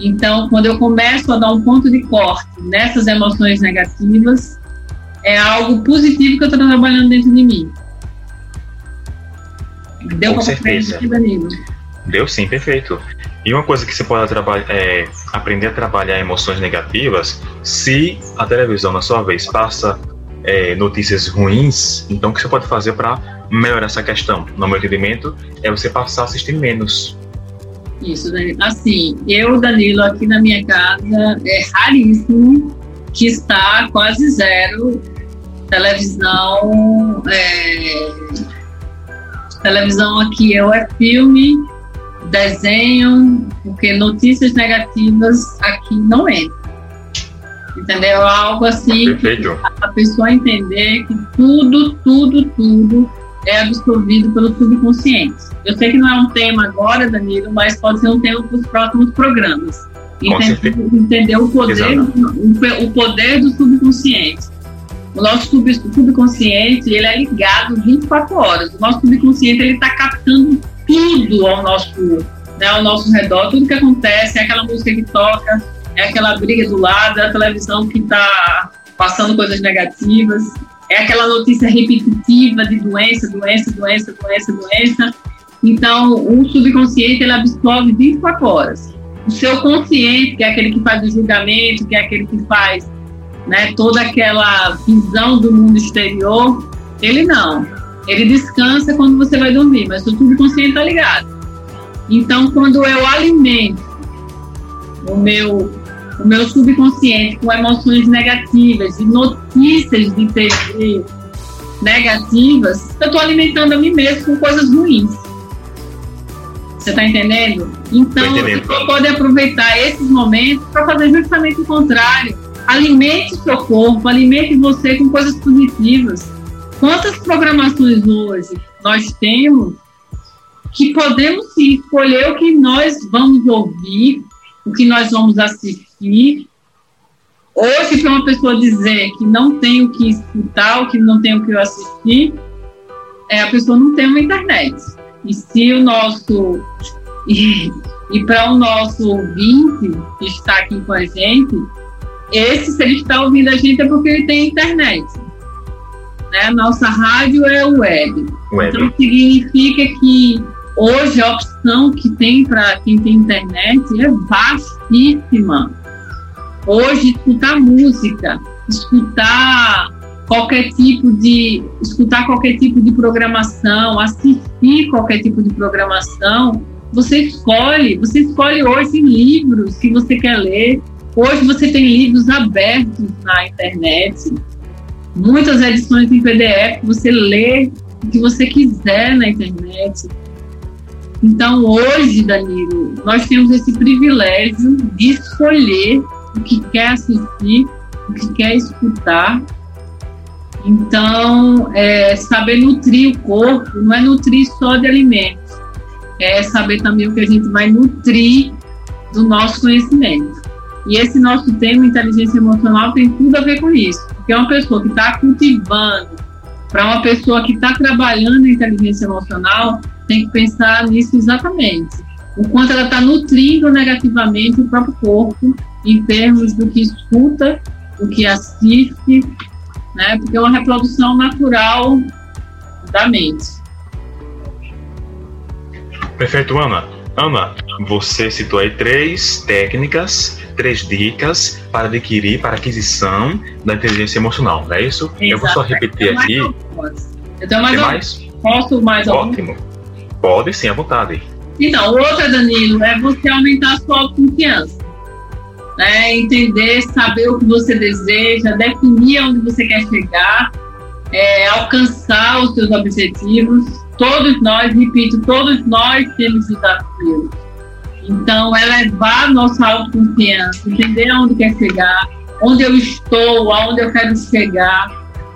Então, quando eu começo a dar um ponto de corte nessas emoções negativas, é algo positivo que eu estou trabalhando dentro de mim. Deu Com certeza. Danilo? Deu sim, perfeito. E uma coisa que você pode é, aprender a trabalhar emoções negativas, se a televisão, na sua vez, passa é, notícias ruins, então o que você pode fazer para melhorar essa questão? No meu entendimento, é você passar a assistir menos. Isso, Danilo. Assim, eu, Danilo, aqui na minha casa, é raríssimo que está quase zero televisão. É, televisão aqui eu é filme, desenho, porque notícias negativas aqui não entram. Entendeu? Algo assim Perfeito. que a pessoa entender que tudo, tudo, tudo é absorvido pelo subconsciente. Eu sei que não é um tema agora, Danilo, mas pode ser um tema para os próximos programas. Entender, entender o, poder, o, o poder do subconsciente. O nosso sub, subconsciente ele é ligado 24 horas. O nosso subconsciente ele está captando tudo ao nosso, né, ao nosso redor, tudo que acontece, é aquela música que toca, é aquela briga do lado, é a televisão que está passando coisas negativas, é aquela notícia repetitiva de doença, doença, doença, doença, doença. Então, o subconsciente ele absorve 24 horas. O seu consciente, que é aquele que faz o julgamento, que é aquele que faz né, toda aquela visão do mundo exterior, ele não. Ele descansa quando você vai dormir, mas o subconsciente está ligado. Então, quando eu alimento o meu, o meu subconsciente com emoções negativas e notícias de TV negativas, eu estou alimentando a mim mesmo com coisas ruins. Você está entendendo? Então, você pode aproveitar esses momentos para fazer justamente o contrário. Alimente seu corpo, alimente você com coisas positivas. Quantas programações hoje nós temos que podemos sim escolher o que nós vamos ouvir, o que nós vamos assistir. Hoje, para uma pessoa dizer que não tem o que escutar, o que não tem o que assistir, é, a pessoa não tem uma internet. E se o nosso. E, e para o nosso ouvinte que está aqui com a gente, esse, se ele está ouvindo a gente, é porque ele tem internet. Né? Nossa rádio é web. web. Então, significa que hoje a opção que tem para quem tem internet é vastíssima. Hoje, escutar música, escutar qualquer tipo de escutar qualquer tipo de programação, assistir qualquer tipo de programação, você escolhe, você escolhe hoje livros que você quer ler. Hoje você tem livros abertos na internet, muitas edições em PDF, você lê o que você quiser na internet. Então hoje, Danilo, nós temos esse privilégio de escolher o que quer assistir, o que quer escutar então, é, saber nutrir o corpo não é nutrir só de alimentos, é saber também o que a gente vai nutrir do nosso conhecimento. E esse nosso tema, inteligência emocional, tem tudo a ver com isso. Porque é uma pessoa que está cultivando, para uma pessoa que está trabalhando em inteligência emocional, tem que pensar nisso exatamente. O quanto ela está nutrindo negativamente o próprio corpo, em termos do que escuta, do que assiste, né? Porque é uma reprodução natural da mente. Perfeito, Ana. Ana, você citou aí três técnicas, três dicas para adquirir, para aquisição da inteligência emocional, não é isso? Exato. Eu vou só repetir aqui. Eu tenho mais, mais? Posso mais Ótimo. Algum? Pode sim, à vontade. Então, outra, Danilo, é você aumentar a sua autoconfiança. Né? Entender, saber o que você deseja, definir onde você quer chegar, é, alcançar os seus objetivos. Todos nós, repito, todos nós temos desafios. Então, elevar a nossa autoconfiança, entender aonde quer chegar, onde eu estou, aonde eu quero chegar,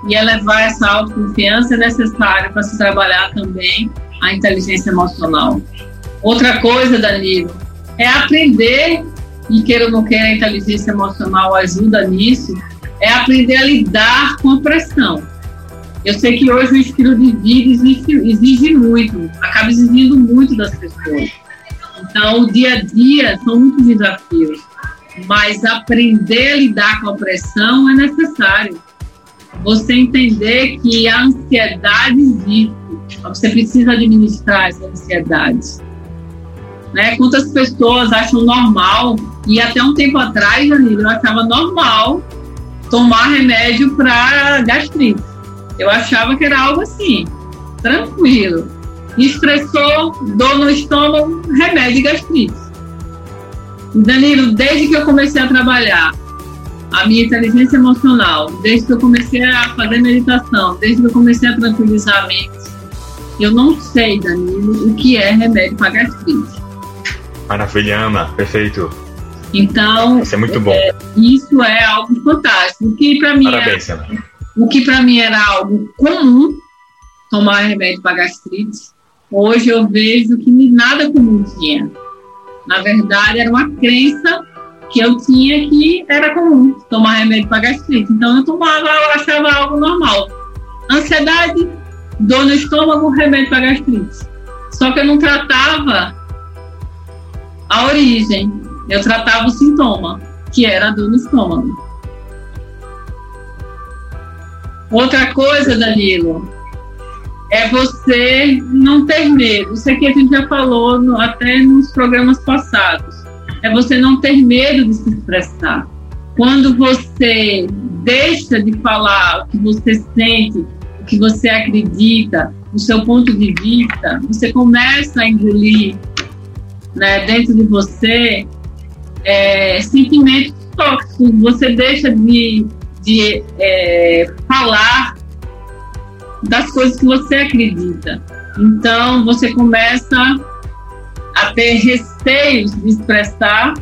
e elevar essa autoconfiança é necessário para se trabalhar também a inteligência emocional. Outra coisa, Danilo, é aprender, e queira ou não queira, a inteligência emocional ajuda nisso, é aprender a lidar com a pressão. Eu sei que hoje o estilo de vida exige, exige muito, acaba exigindo muito das pessoas. Então, o dia a dia são muitos desafios, mas aprender a lidar com a pressão é necessário. Você entender que a ansiedade existe, você precisa administrar essa ansiedade. Né? Quantas pessoas acham normal, e até um tempo atrás, Danilo, eu achava normal tomar remédio para gastrite. Eu achava que era algo assim, tranquilo. Estressou, dor no estômago, remédio de gastrite. Danilo, desde que eu comecei a trabalhar a minha inteligência emocional, desde que eu comecei a fazer meditação, desde que eu comecei a tranquilizar a mente, eu não sei, Danilo, o que é remédio para gastrite. Maravilha, Ana, perfeito. Então, isso é muito bom. É, isso é algo fantástico. O que para mim, Parabéns, era, o que para mim era algo comum, tomar remédio para gastrite, hoje eu vejo que nada comum tinha. Na verdade, era uma crença que eu tinha que era comum tomar remédio para gastrite. Então eu tomava, eu achava algo normal. Ansiedade, dor no estômago, remédio para gastrite. Só que eu não tratava a origem, eu tratava o sintoma, que era a dor no estômago. Outra coisa, Danilo, é você não ter medo. Isso aqui a gente já falou no, até nos programas passados. É você não ter medo de se expressar. Quando você deixa de falar o que você sente, o que você acredita, o seu ponto de vista, você começa a engolir né, dentro de você é, sentimentos tóxicos, você deixa de, de é, falar das coisas que você acredita. Então, você começa a ter receios de expressar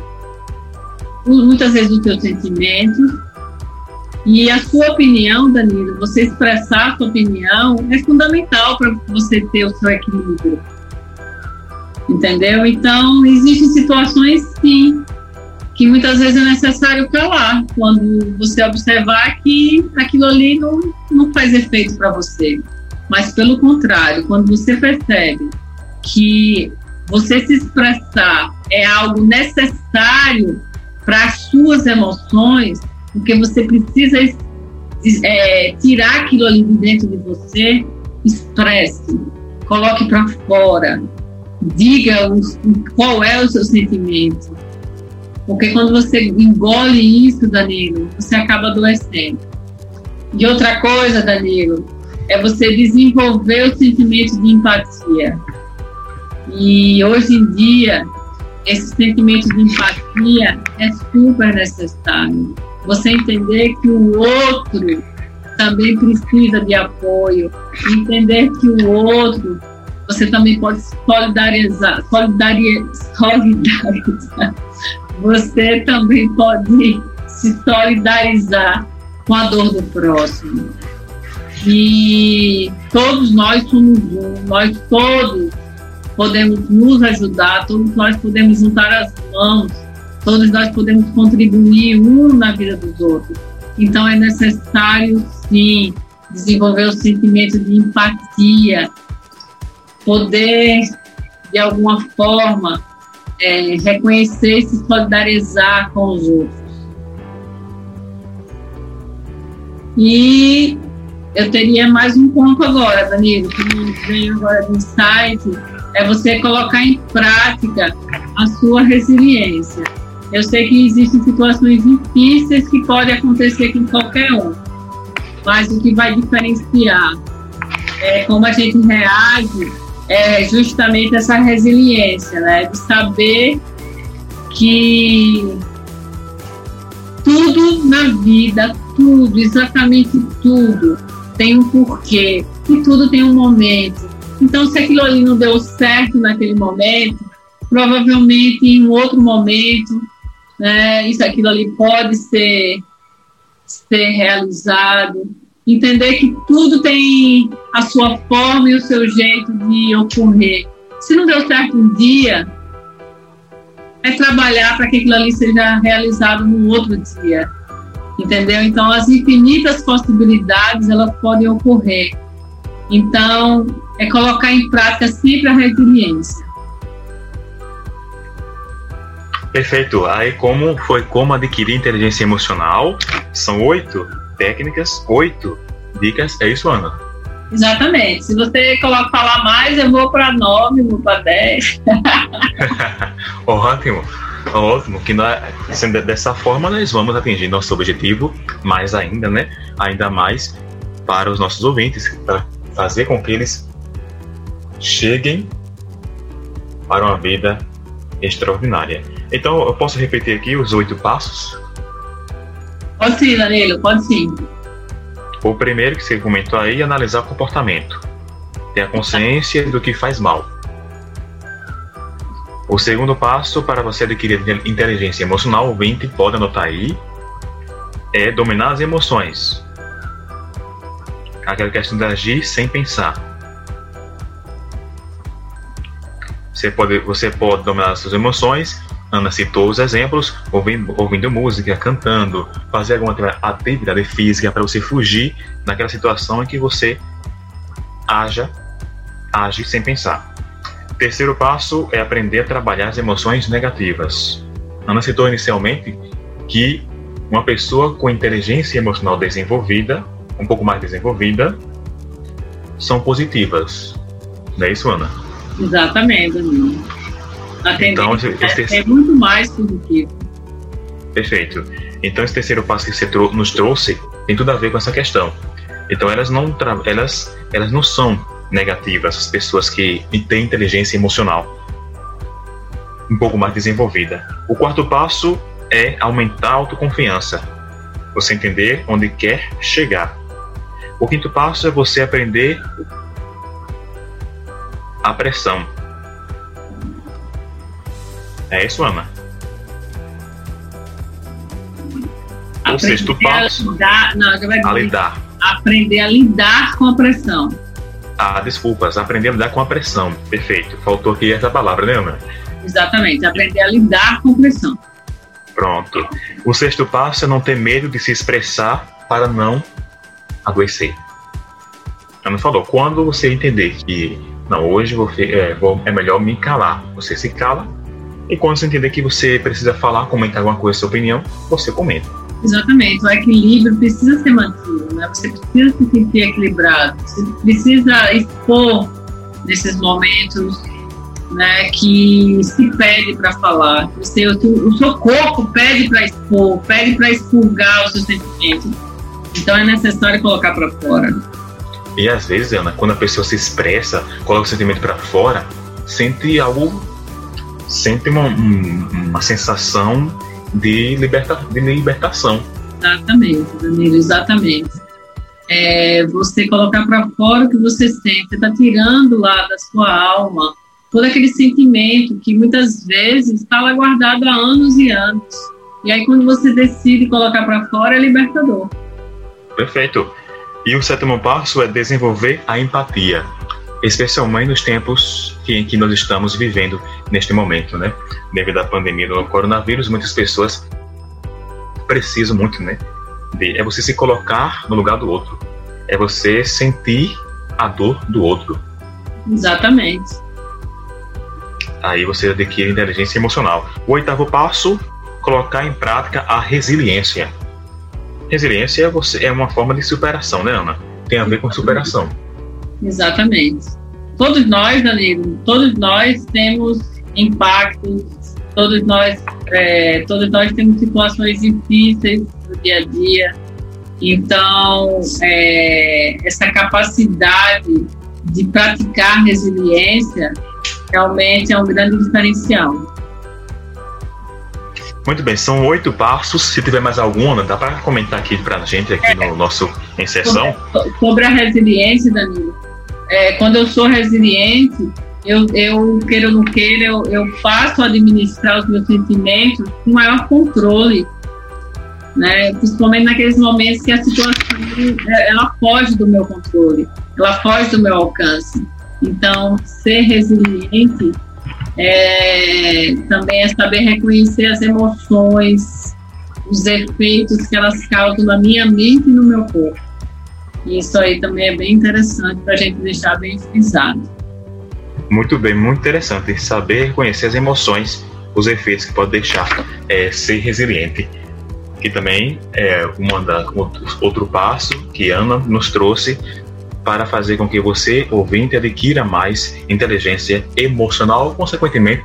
muitas vezes os seus sentimentos e a sua opinião, Danilo, você expressar a sua opinião é fundamental para você ter o seu equilíbrio. Entendeu? Então, existem situações, sim, que muitas vezes é necessário calar, quando você observar que aquilo ali não, não faz efeito para você. Mas, pelo contrário, quando você percebe que você se expressar é algo necessário para as suas emoções, porque você precisa é, tirar aquilo ali de dentro de você, expresse, coloque para fora, diga qual é o seu sentimento. Porque quando você engole isso, Danilo, você acaba adoecendo. E outra coisa, Danilo, é você desenvolver o sentimento de empatia. E hoje em dia, esse sentimento de empatia é super necessário você entender que o outro também precisa de apoio, entender que o outro você também pode solidarizar, solidarizar, solidarizar. Você também pode se solidarizar com a dor do próximo. E todos nós somos um, nós todos podemos nos ajudar, todos nós podemos juntar as mãos, todos nós podemos contribuir um na vida dos outros. Então é necessário, sim, desenvolver o sentimento de empatia, poder, de alguma forma, é, reconhecer e se solidarizar com os outros. E eu teria mais um ponto agora, Danilo, que me veio agora do insight, é você colocar em prática a sua resiliência. Eu sei que existem situações difíceis que podem acontecer com qualquer um, mas o que vai diferenciar é como a gente reage é justamente essa resiliência, né? De saber que tudo na vida, tudo, exatamente tudo, tem um porquê e tudo tem um momento. Então, se aquilo ali não deu certo naquele momento, provavelmente em um outro momento, né, isso aquilo ali pode ser, ser realizado. Entender que tudo tem a sua forma e o seu jeito de ocorrer. Se não deu certo um dia, é trabalhar para que aquilo ali seja realizado no outro dia. Entendeu? Então, as infinitas possibilidades, elas podem ocorrer. Então, é colocar em prática sempre a resiliência. Perfeito. Aí como foi como adquirir inteligência emocional? São oito técnicas, oito dicas. É isso, Ana? Exatamente. Se você coloca falar mais, eu vou para nove, vou para dez. Ótimo. Ótimo, que nós, sendo dessa forma nós vamos atingir nosso objetivo mais ainda, né? Ainda mais para os nossos ouvintes, para fazer com que eles cheguem para uma vida extraordinária. Então, eu posso repetir aqui os oito passos? Pode sim, Danilo, pode sim. O primeiro que você comentou aí é analisar o comportamento. Ter a consciência do que faz mal. O segundo passo para você adquirir inteligência emocional, ouvinte, pode anotar aí, é dominar as emoções. Aquela questão de agir sem pensar. Você pode, você pode dominar suas emoções. Ana citou os exemplos, ouvindo, ouvindo música, cantando, fazer alguma atividade física para você fugir daquela situação em que você haja, age sem pensar. Terceiro passo é aprender a trabalhar as emoções negativas. Ana citou inicialmente que uma pessoa com inteligência emocional desenvolvida, um pouco mais desenvolvida, são positivas. Não é isso, Ana? Exatamente, amigo. A então, esse, esse é muito mais positivo. Perfeito. Então, esse terceiro passo que você nos trouxe tem tudo a ver com essa questão. Então, elas não, elas, elas não são negativas, as pessoas que têm inteligência emocional um pouco mais desenvolvida. O quarto passo é aumentar a autoconfiança. Você entender onde quer chegar. O quinto passo é você aprender a pressão. É isso, Ana? O sexto passo. A lidar, não, a lidar. Aprender a lidar com a pressão. Ah, desculpas, aprender a lidar com a pressão. Perfeito. Faltou aqui essa palavra, né, Ana? Exatamente, aprender a lidar com a pressão. Pronto. O sexto passo é não ter medo de se expressar para não adoecer. Ana falou, quando você entender que não, hoje vou, é, vou, é melhor me calar. Você se cala e quando você entender que você precisa falar, comentar alguma coisa, sua opinião, você comenta. Exatamente, o equilíbrio precisa ser mantido, né? Você precisa se sentir equilibrado, você precisa expor nesses momentos né, que se pede para falar, você, o, o seu corpo pede para expor, pede para expurgar os seus sentimentos. Então é necessário colocar para fora. E às vezes, Ana, quando a pessoa se expressa, coloca o sentimento para fora, sente algo, sente uma, uma sensação de, liberta, de libertação. Exatamente, Danilo, exatamente. É você colocar para fora o que você sente, você está tirando lá da sua alma todo aquele sentimento que muitas vezes está lá guardado há anos e anos. E aí, quando você decide colocar para fora, é libertador. Perfeito. E o sétimo passo é desenvolver a empatia. Especialmente nos tempos que, em que nós estamos vivendo neste momento, né? Devido à pandemia do coronavírus, muitas pessoas precisam muito, né? De, é você se colocar no lugar do outro, é você sentir a dor do outro. Exatamente. Aí você adquire inteligência emocional. O oitavo passo, colocar em prática a resiliência. Resiliência é, você, é uma forma de superação, né, Ana? Tem a ver com superação. Exatamente. Todos nós, Danilo, todos nós temos impactos, todos nós, é, todos nós temos situações difíceis no dia a dia. Então, é, essa capacidade de praticar resiliência realmente é um grande diferencial. Muito bem, são oito passos. Se tiver mais alguma, dá para comentar aqui para a gente, aqui no nosso inserção? Sobre, sobre a resiliência, Danilo. É, quando eu sou resiliente, eu, eu queira ou não queira, eu, eu a administrar os meus sentimentos com maior controle. Né? Principalmente naqueles momentos que a situação ela foge do meu controle, ela foge do meu alcance. Então, ser resiliente é, também é saber reconhecer as emoções, os efeitos que elas causam na minha mente e no meu corpo. E isso aí também é bem interessante para a gente deixar bem frisado. Muito bem, muito interessante saber reconhecer as emoções, os efeitos que pode deixar é, ser resiliente. Que também é uma da, outro passo que Ana nos trouxe para fazer com que você, ouvinte, adquira mais inteligência emocional, consequentemente,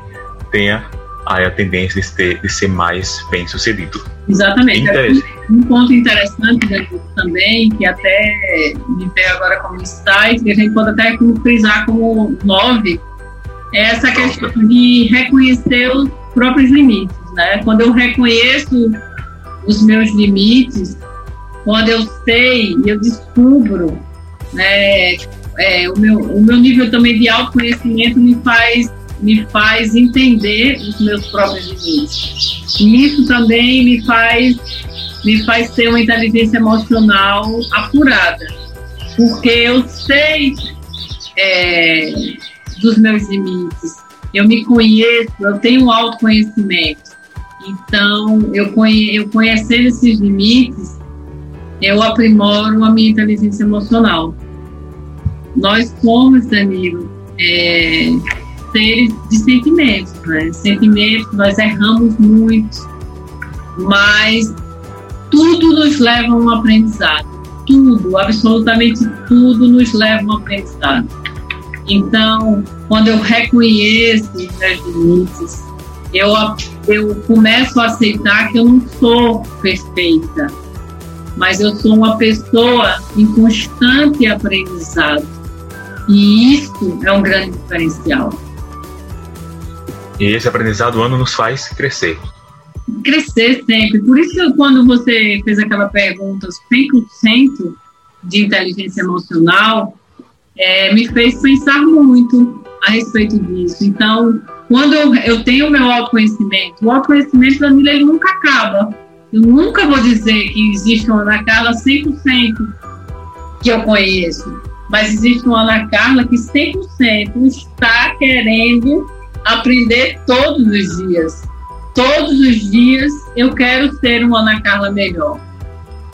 tenha a tendência de, ter, de ser mais bem sucedido. Exatamente. Um ponto interessante também, que até me veio agora como insight, que a gente pode até frisar como nove, é essa questão de reconhecer os próprios limites. Né? Quando eu reconheço os meus limites, quando eu sei e eu descubro né? É, o, meu, o meu nível também de autoconhecimento me faz, me faz entender os meus próprios limites. Isso também me faz, me faz ter uma inteligência emocional apurada, porque eu sei é, dos meus limites, eu me conheço, eu tenho um autoconhecimento. Então, eu, conhe, eu conhecendo esses limites, eu aprimoro a minha inteligência emocional. Nós somos, Danilo, é, seres de sentimentos, né? Sentimentos, nós erramos muito, mas tudo nos leva a um aprendizado. Tudo, absolutamente tudo nos leva a um aprendizado. Então, quando eu reconheço os meus limites, eu, eu começo a aceitar que eu não sou perfeita mas eu sou uma pessoa em constante aprendizado. E isso é um grande diferencial. E esse aprendizado ano nos faz crescer. Crescer sempre. Por isso quando você fez aquela pergunta, 100% de inteligência emocional, é, me fez pensar muito a respeito disso. Então, quando eu, tenho o meu autoconhecimento, o autoconhecimento, da ele nunca acaba eu nunca vou dizer que existe uma Ana Carla 100% que eu conheço, mas existe uma Ana Carla que 100% está querendo aprender todos os dias. Todos os dias eu quero ser uma Ana Carla melhor.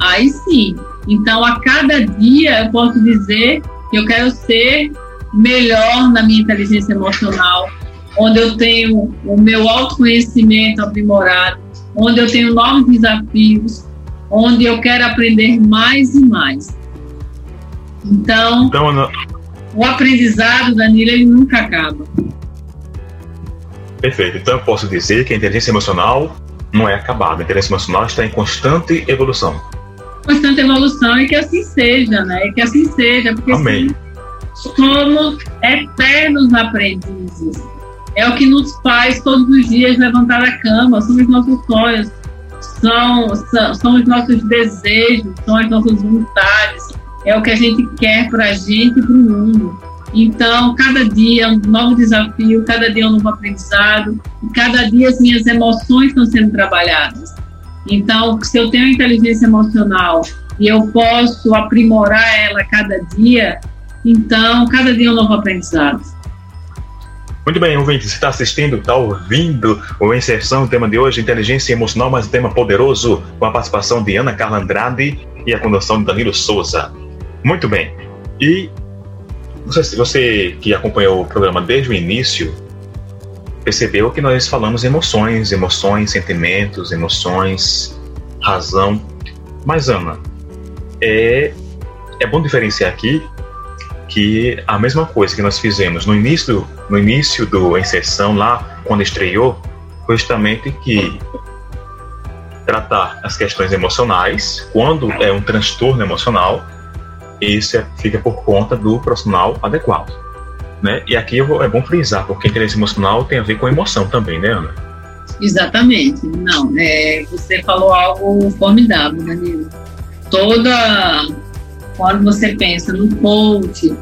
Aí sim. Então, a cada dia eu posso dizer que eu quero ser melhor na minha inteligência emocional, onde eu tenho o meu autoconhecimento aprimorado, onde eu tenho novos desafios, onde eu quero aprender mais e mais. Então, então o aprendizado, Danilo, ele nunca acaba. Perfeito. Então, eu posso dizer que a inteligência emocional não é acabada. A inteligência emocional está em constante evolução. Constante evolução e que assim seja, né? E que assim seja, porque Amém. somos eternos aprendizes é o que nos faz todos os dias levantar a cama, são os nossos sonhos, são, são, são os nossos desejos, são as nossas vontades, é o que a gente quer para a gente e para o mundo. Então, cada dia é um novo desafio, cada dia é um novo aprendizado, e cada dia as minhas emoções estão sendo trabalhadas. Então, se eu tenho inteligência emocional e eu posso aprimorar ela cada dia, Então, cada dia é um novo aprendizado. Muito bem, ouvinte, você está assistindo, está ouvindo o Inserção, o tema de hoje, inteligência emocional, mas um tema poderoso, com a participação de Ana Carla Andrade e a condução de Danilo Souza. Muito bem. E você, você que acompanhou o programa desde o início, percebeu que nós falamos emoções, emoções, sentimentos, emoções, razão. Mas, Ana, é, é bom diferenciar aqui que a mesma coisa que nós fizemos no início, no início do inserção lá, quando estreou, foi justamente que tratar as questões emocionais, quando é um transtorno emocional, isso fica por conta do profissional adequado. Né? E aqui vou, é bom frisar, porque inteligência emocional tem a ver com emoção também, né, Ana? Exatamente. Não, é, você falou algo formidável, Danilo. Toda quando você pensa no coach,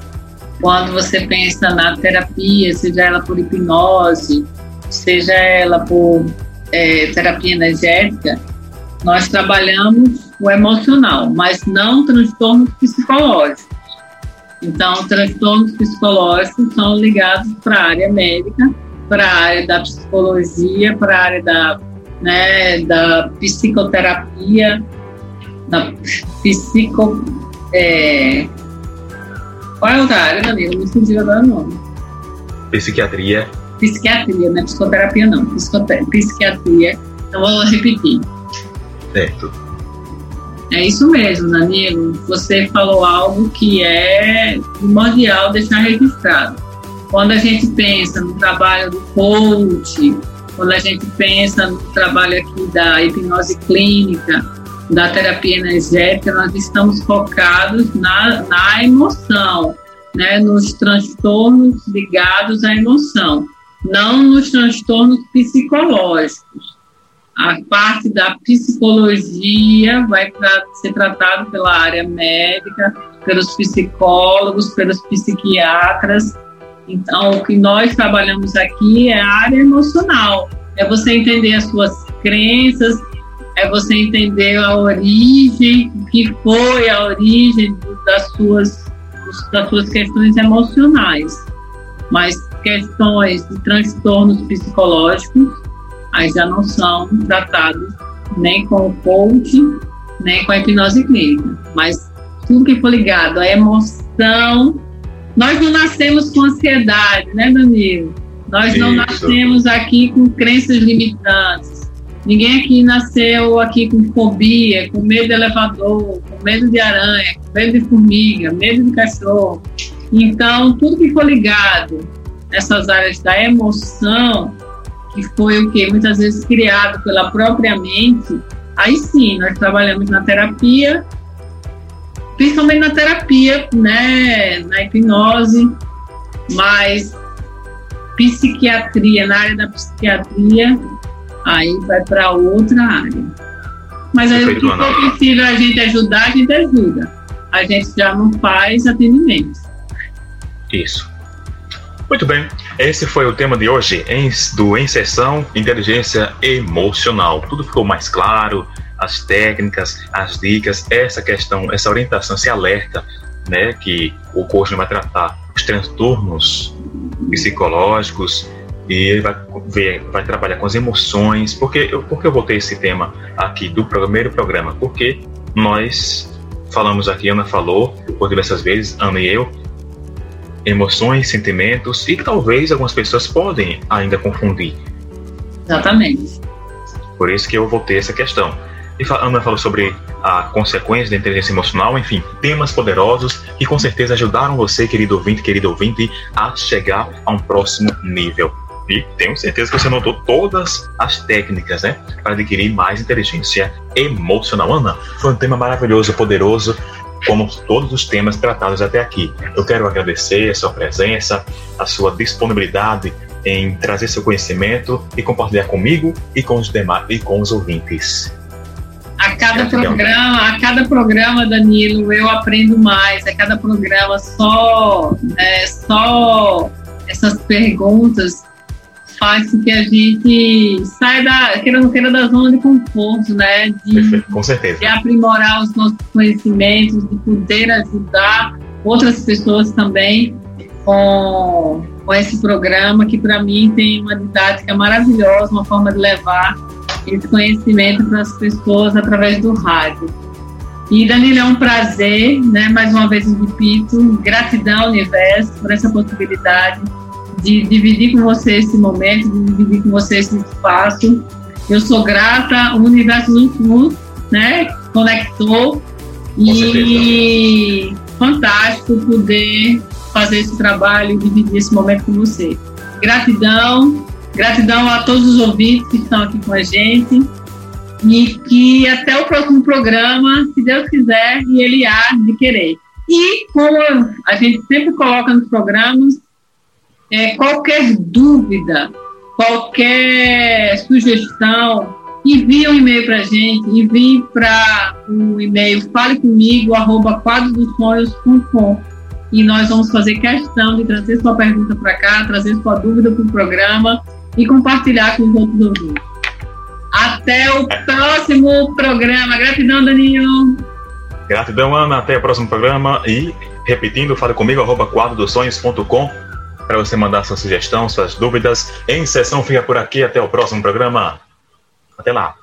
quando você pensa na terapia, seja ela por hipnose, seja ela por é, terapia energética, nós trabalhamos o emocional, mas não transtornos psicológicos. Então, transtornos psicológicos são ligados para a área médica, para a área da psicologia, para a área da, né, da psicoterapia, da psico, é... Qual é a outra área, Danilo? Me fugiu agora o nome. Psiquiatria. Psiquiatria, não é psicoterapia, não. Psiquiatria. Então, vou repetir. Certo. É isso mesmo, Danilo. Você falou algo que é primordial deixar registrado. Quando a gente pensa no trabalho do coach, quando a gente pensa no trabalho aqui da hipnose clínica, da terapia energética, nós estamos focados na, na emoção, né, nos transtornos ligados à emoção, não nos transtornos psicológicos. A parte da psicologia vai pra, ser tratada pela área médica, pelos psicólogos, pelos psiquiatras. Então, o que nós trabalhamos aqui é a área emocional, é você entender as suas crenças, é você entender a origem, o que foi a origem das suas, das suas questões emocionais. Mas questões de transtornos psicológicos, aí já não são tratados nem com o coaching, nem com a hipnose clínica. Mas tudo que for ligado à emoção, nós não nascemos com ansiedade, né, Danilo? Nós não Isso. nascemos aqui com crenças limitantes Ninguém aqui nasceu aqui com fobia, com medo de elevador, com medo de aranha, com medo de formiga, medo de cachorro. Então, tudo que for ligado nessas áreas da emoção, que foi o que muitas vezes criado pela própria mente, aí sim, nós trabalhamos na terapia, principalmente na terapia, né, na hipnose, mas psiquiatria, na área da psiquiatria, aí vai para outra área. Mas aí o que for possível a gente ajudar, a gente ajuda. A gente já não faz atendimento. Isso. Muito bem, esse foi o tema de hoje do Inserção Inteligência Emocional. Tudo ficou mais claro, as técnicas, as dicas, essa questão, essa orientação, esse alerta, né, que o coach vai tratar os transtornos psicológicos, e ele vai ver, vai trabalhar com as emoções. Porque eu, porque eu botei esse tema aqui do primeiro programa? Porque nós falamos aqui, Ana falou por diversas vezes, Ana e eu, emoções, sentimentos e talvez algumas pessoas podem ainda confundir. Exatamente. Por isso que eu voltei essa questão. E a Ana falou sobre a consequência da inteligência emocional, enfim, temas poderosos que com certeza ajudaram você, querido ouvinte, querido ouvinte, a chegar a um próximo nível. E tenho certeza que você notou todas as técnicas, né? Para adquirir mais inteligência emocional. Ana, foi um tema maravilhoso, poderoso, como todos os temas tratados até aqui. Eu quero agradecer a sua presença, a sua disponibilidade em trazer seu conhecimento e compartilhar comigo e com os demais e com os ouvintes. A cada programa, a cada programa, Danilo, eu aprendo mais. A cada programa só, é, só essas perguntas faz com que a gente saia da, queira não queira, da zona de conforto, né? De, com certeza. De aprimorar os nossos conhecimentos, de poder ajudar outras pessoas também com, com esse programa, que para mim tem uma didática maravilhosa, uma forma de levar esse conhecimento para as pessoas através do rádio. E Danilo, é um prazer, né? Mais uma vez eu repito, gratidão universo por essa possibilidade de dividir com você esse momento, de dividir com você esse espaço. Eu sou grata, o universo nos, né, conectou e fantástico poder fazer esse trabalho e dividir esse momento com você. Gratidão, gratidão a todos os ouvintes que estão aqui com a gente e que até o próximo programa, se Deus quiser e Ele há de querer. E como a gente sempre coloca nos programas, é, qualquer dúvida, qualquer sugestão, envie um e-mail para a gente, envie para o e-mail fale comigo, arroba e nós vamos fazer questão de trazer sua pergunta para cá, trazer sua dúvida para o programa e compartilhar com os outros ouvintes. Até o próximo programa. Gratidão, Danilo. Gratidão, Ana. Até o próximo programa. E, repetindo, fale comigo, arroba quadrodosonhos.com para você mandar sua sugestão, suas dúvidas. Em sessão fica por aqui. Até o próximo programa. Até lá.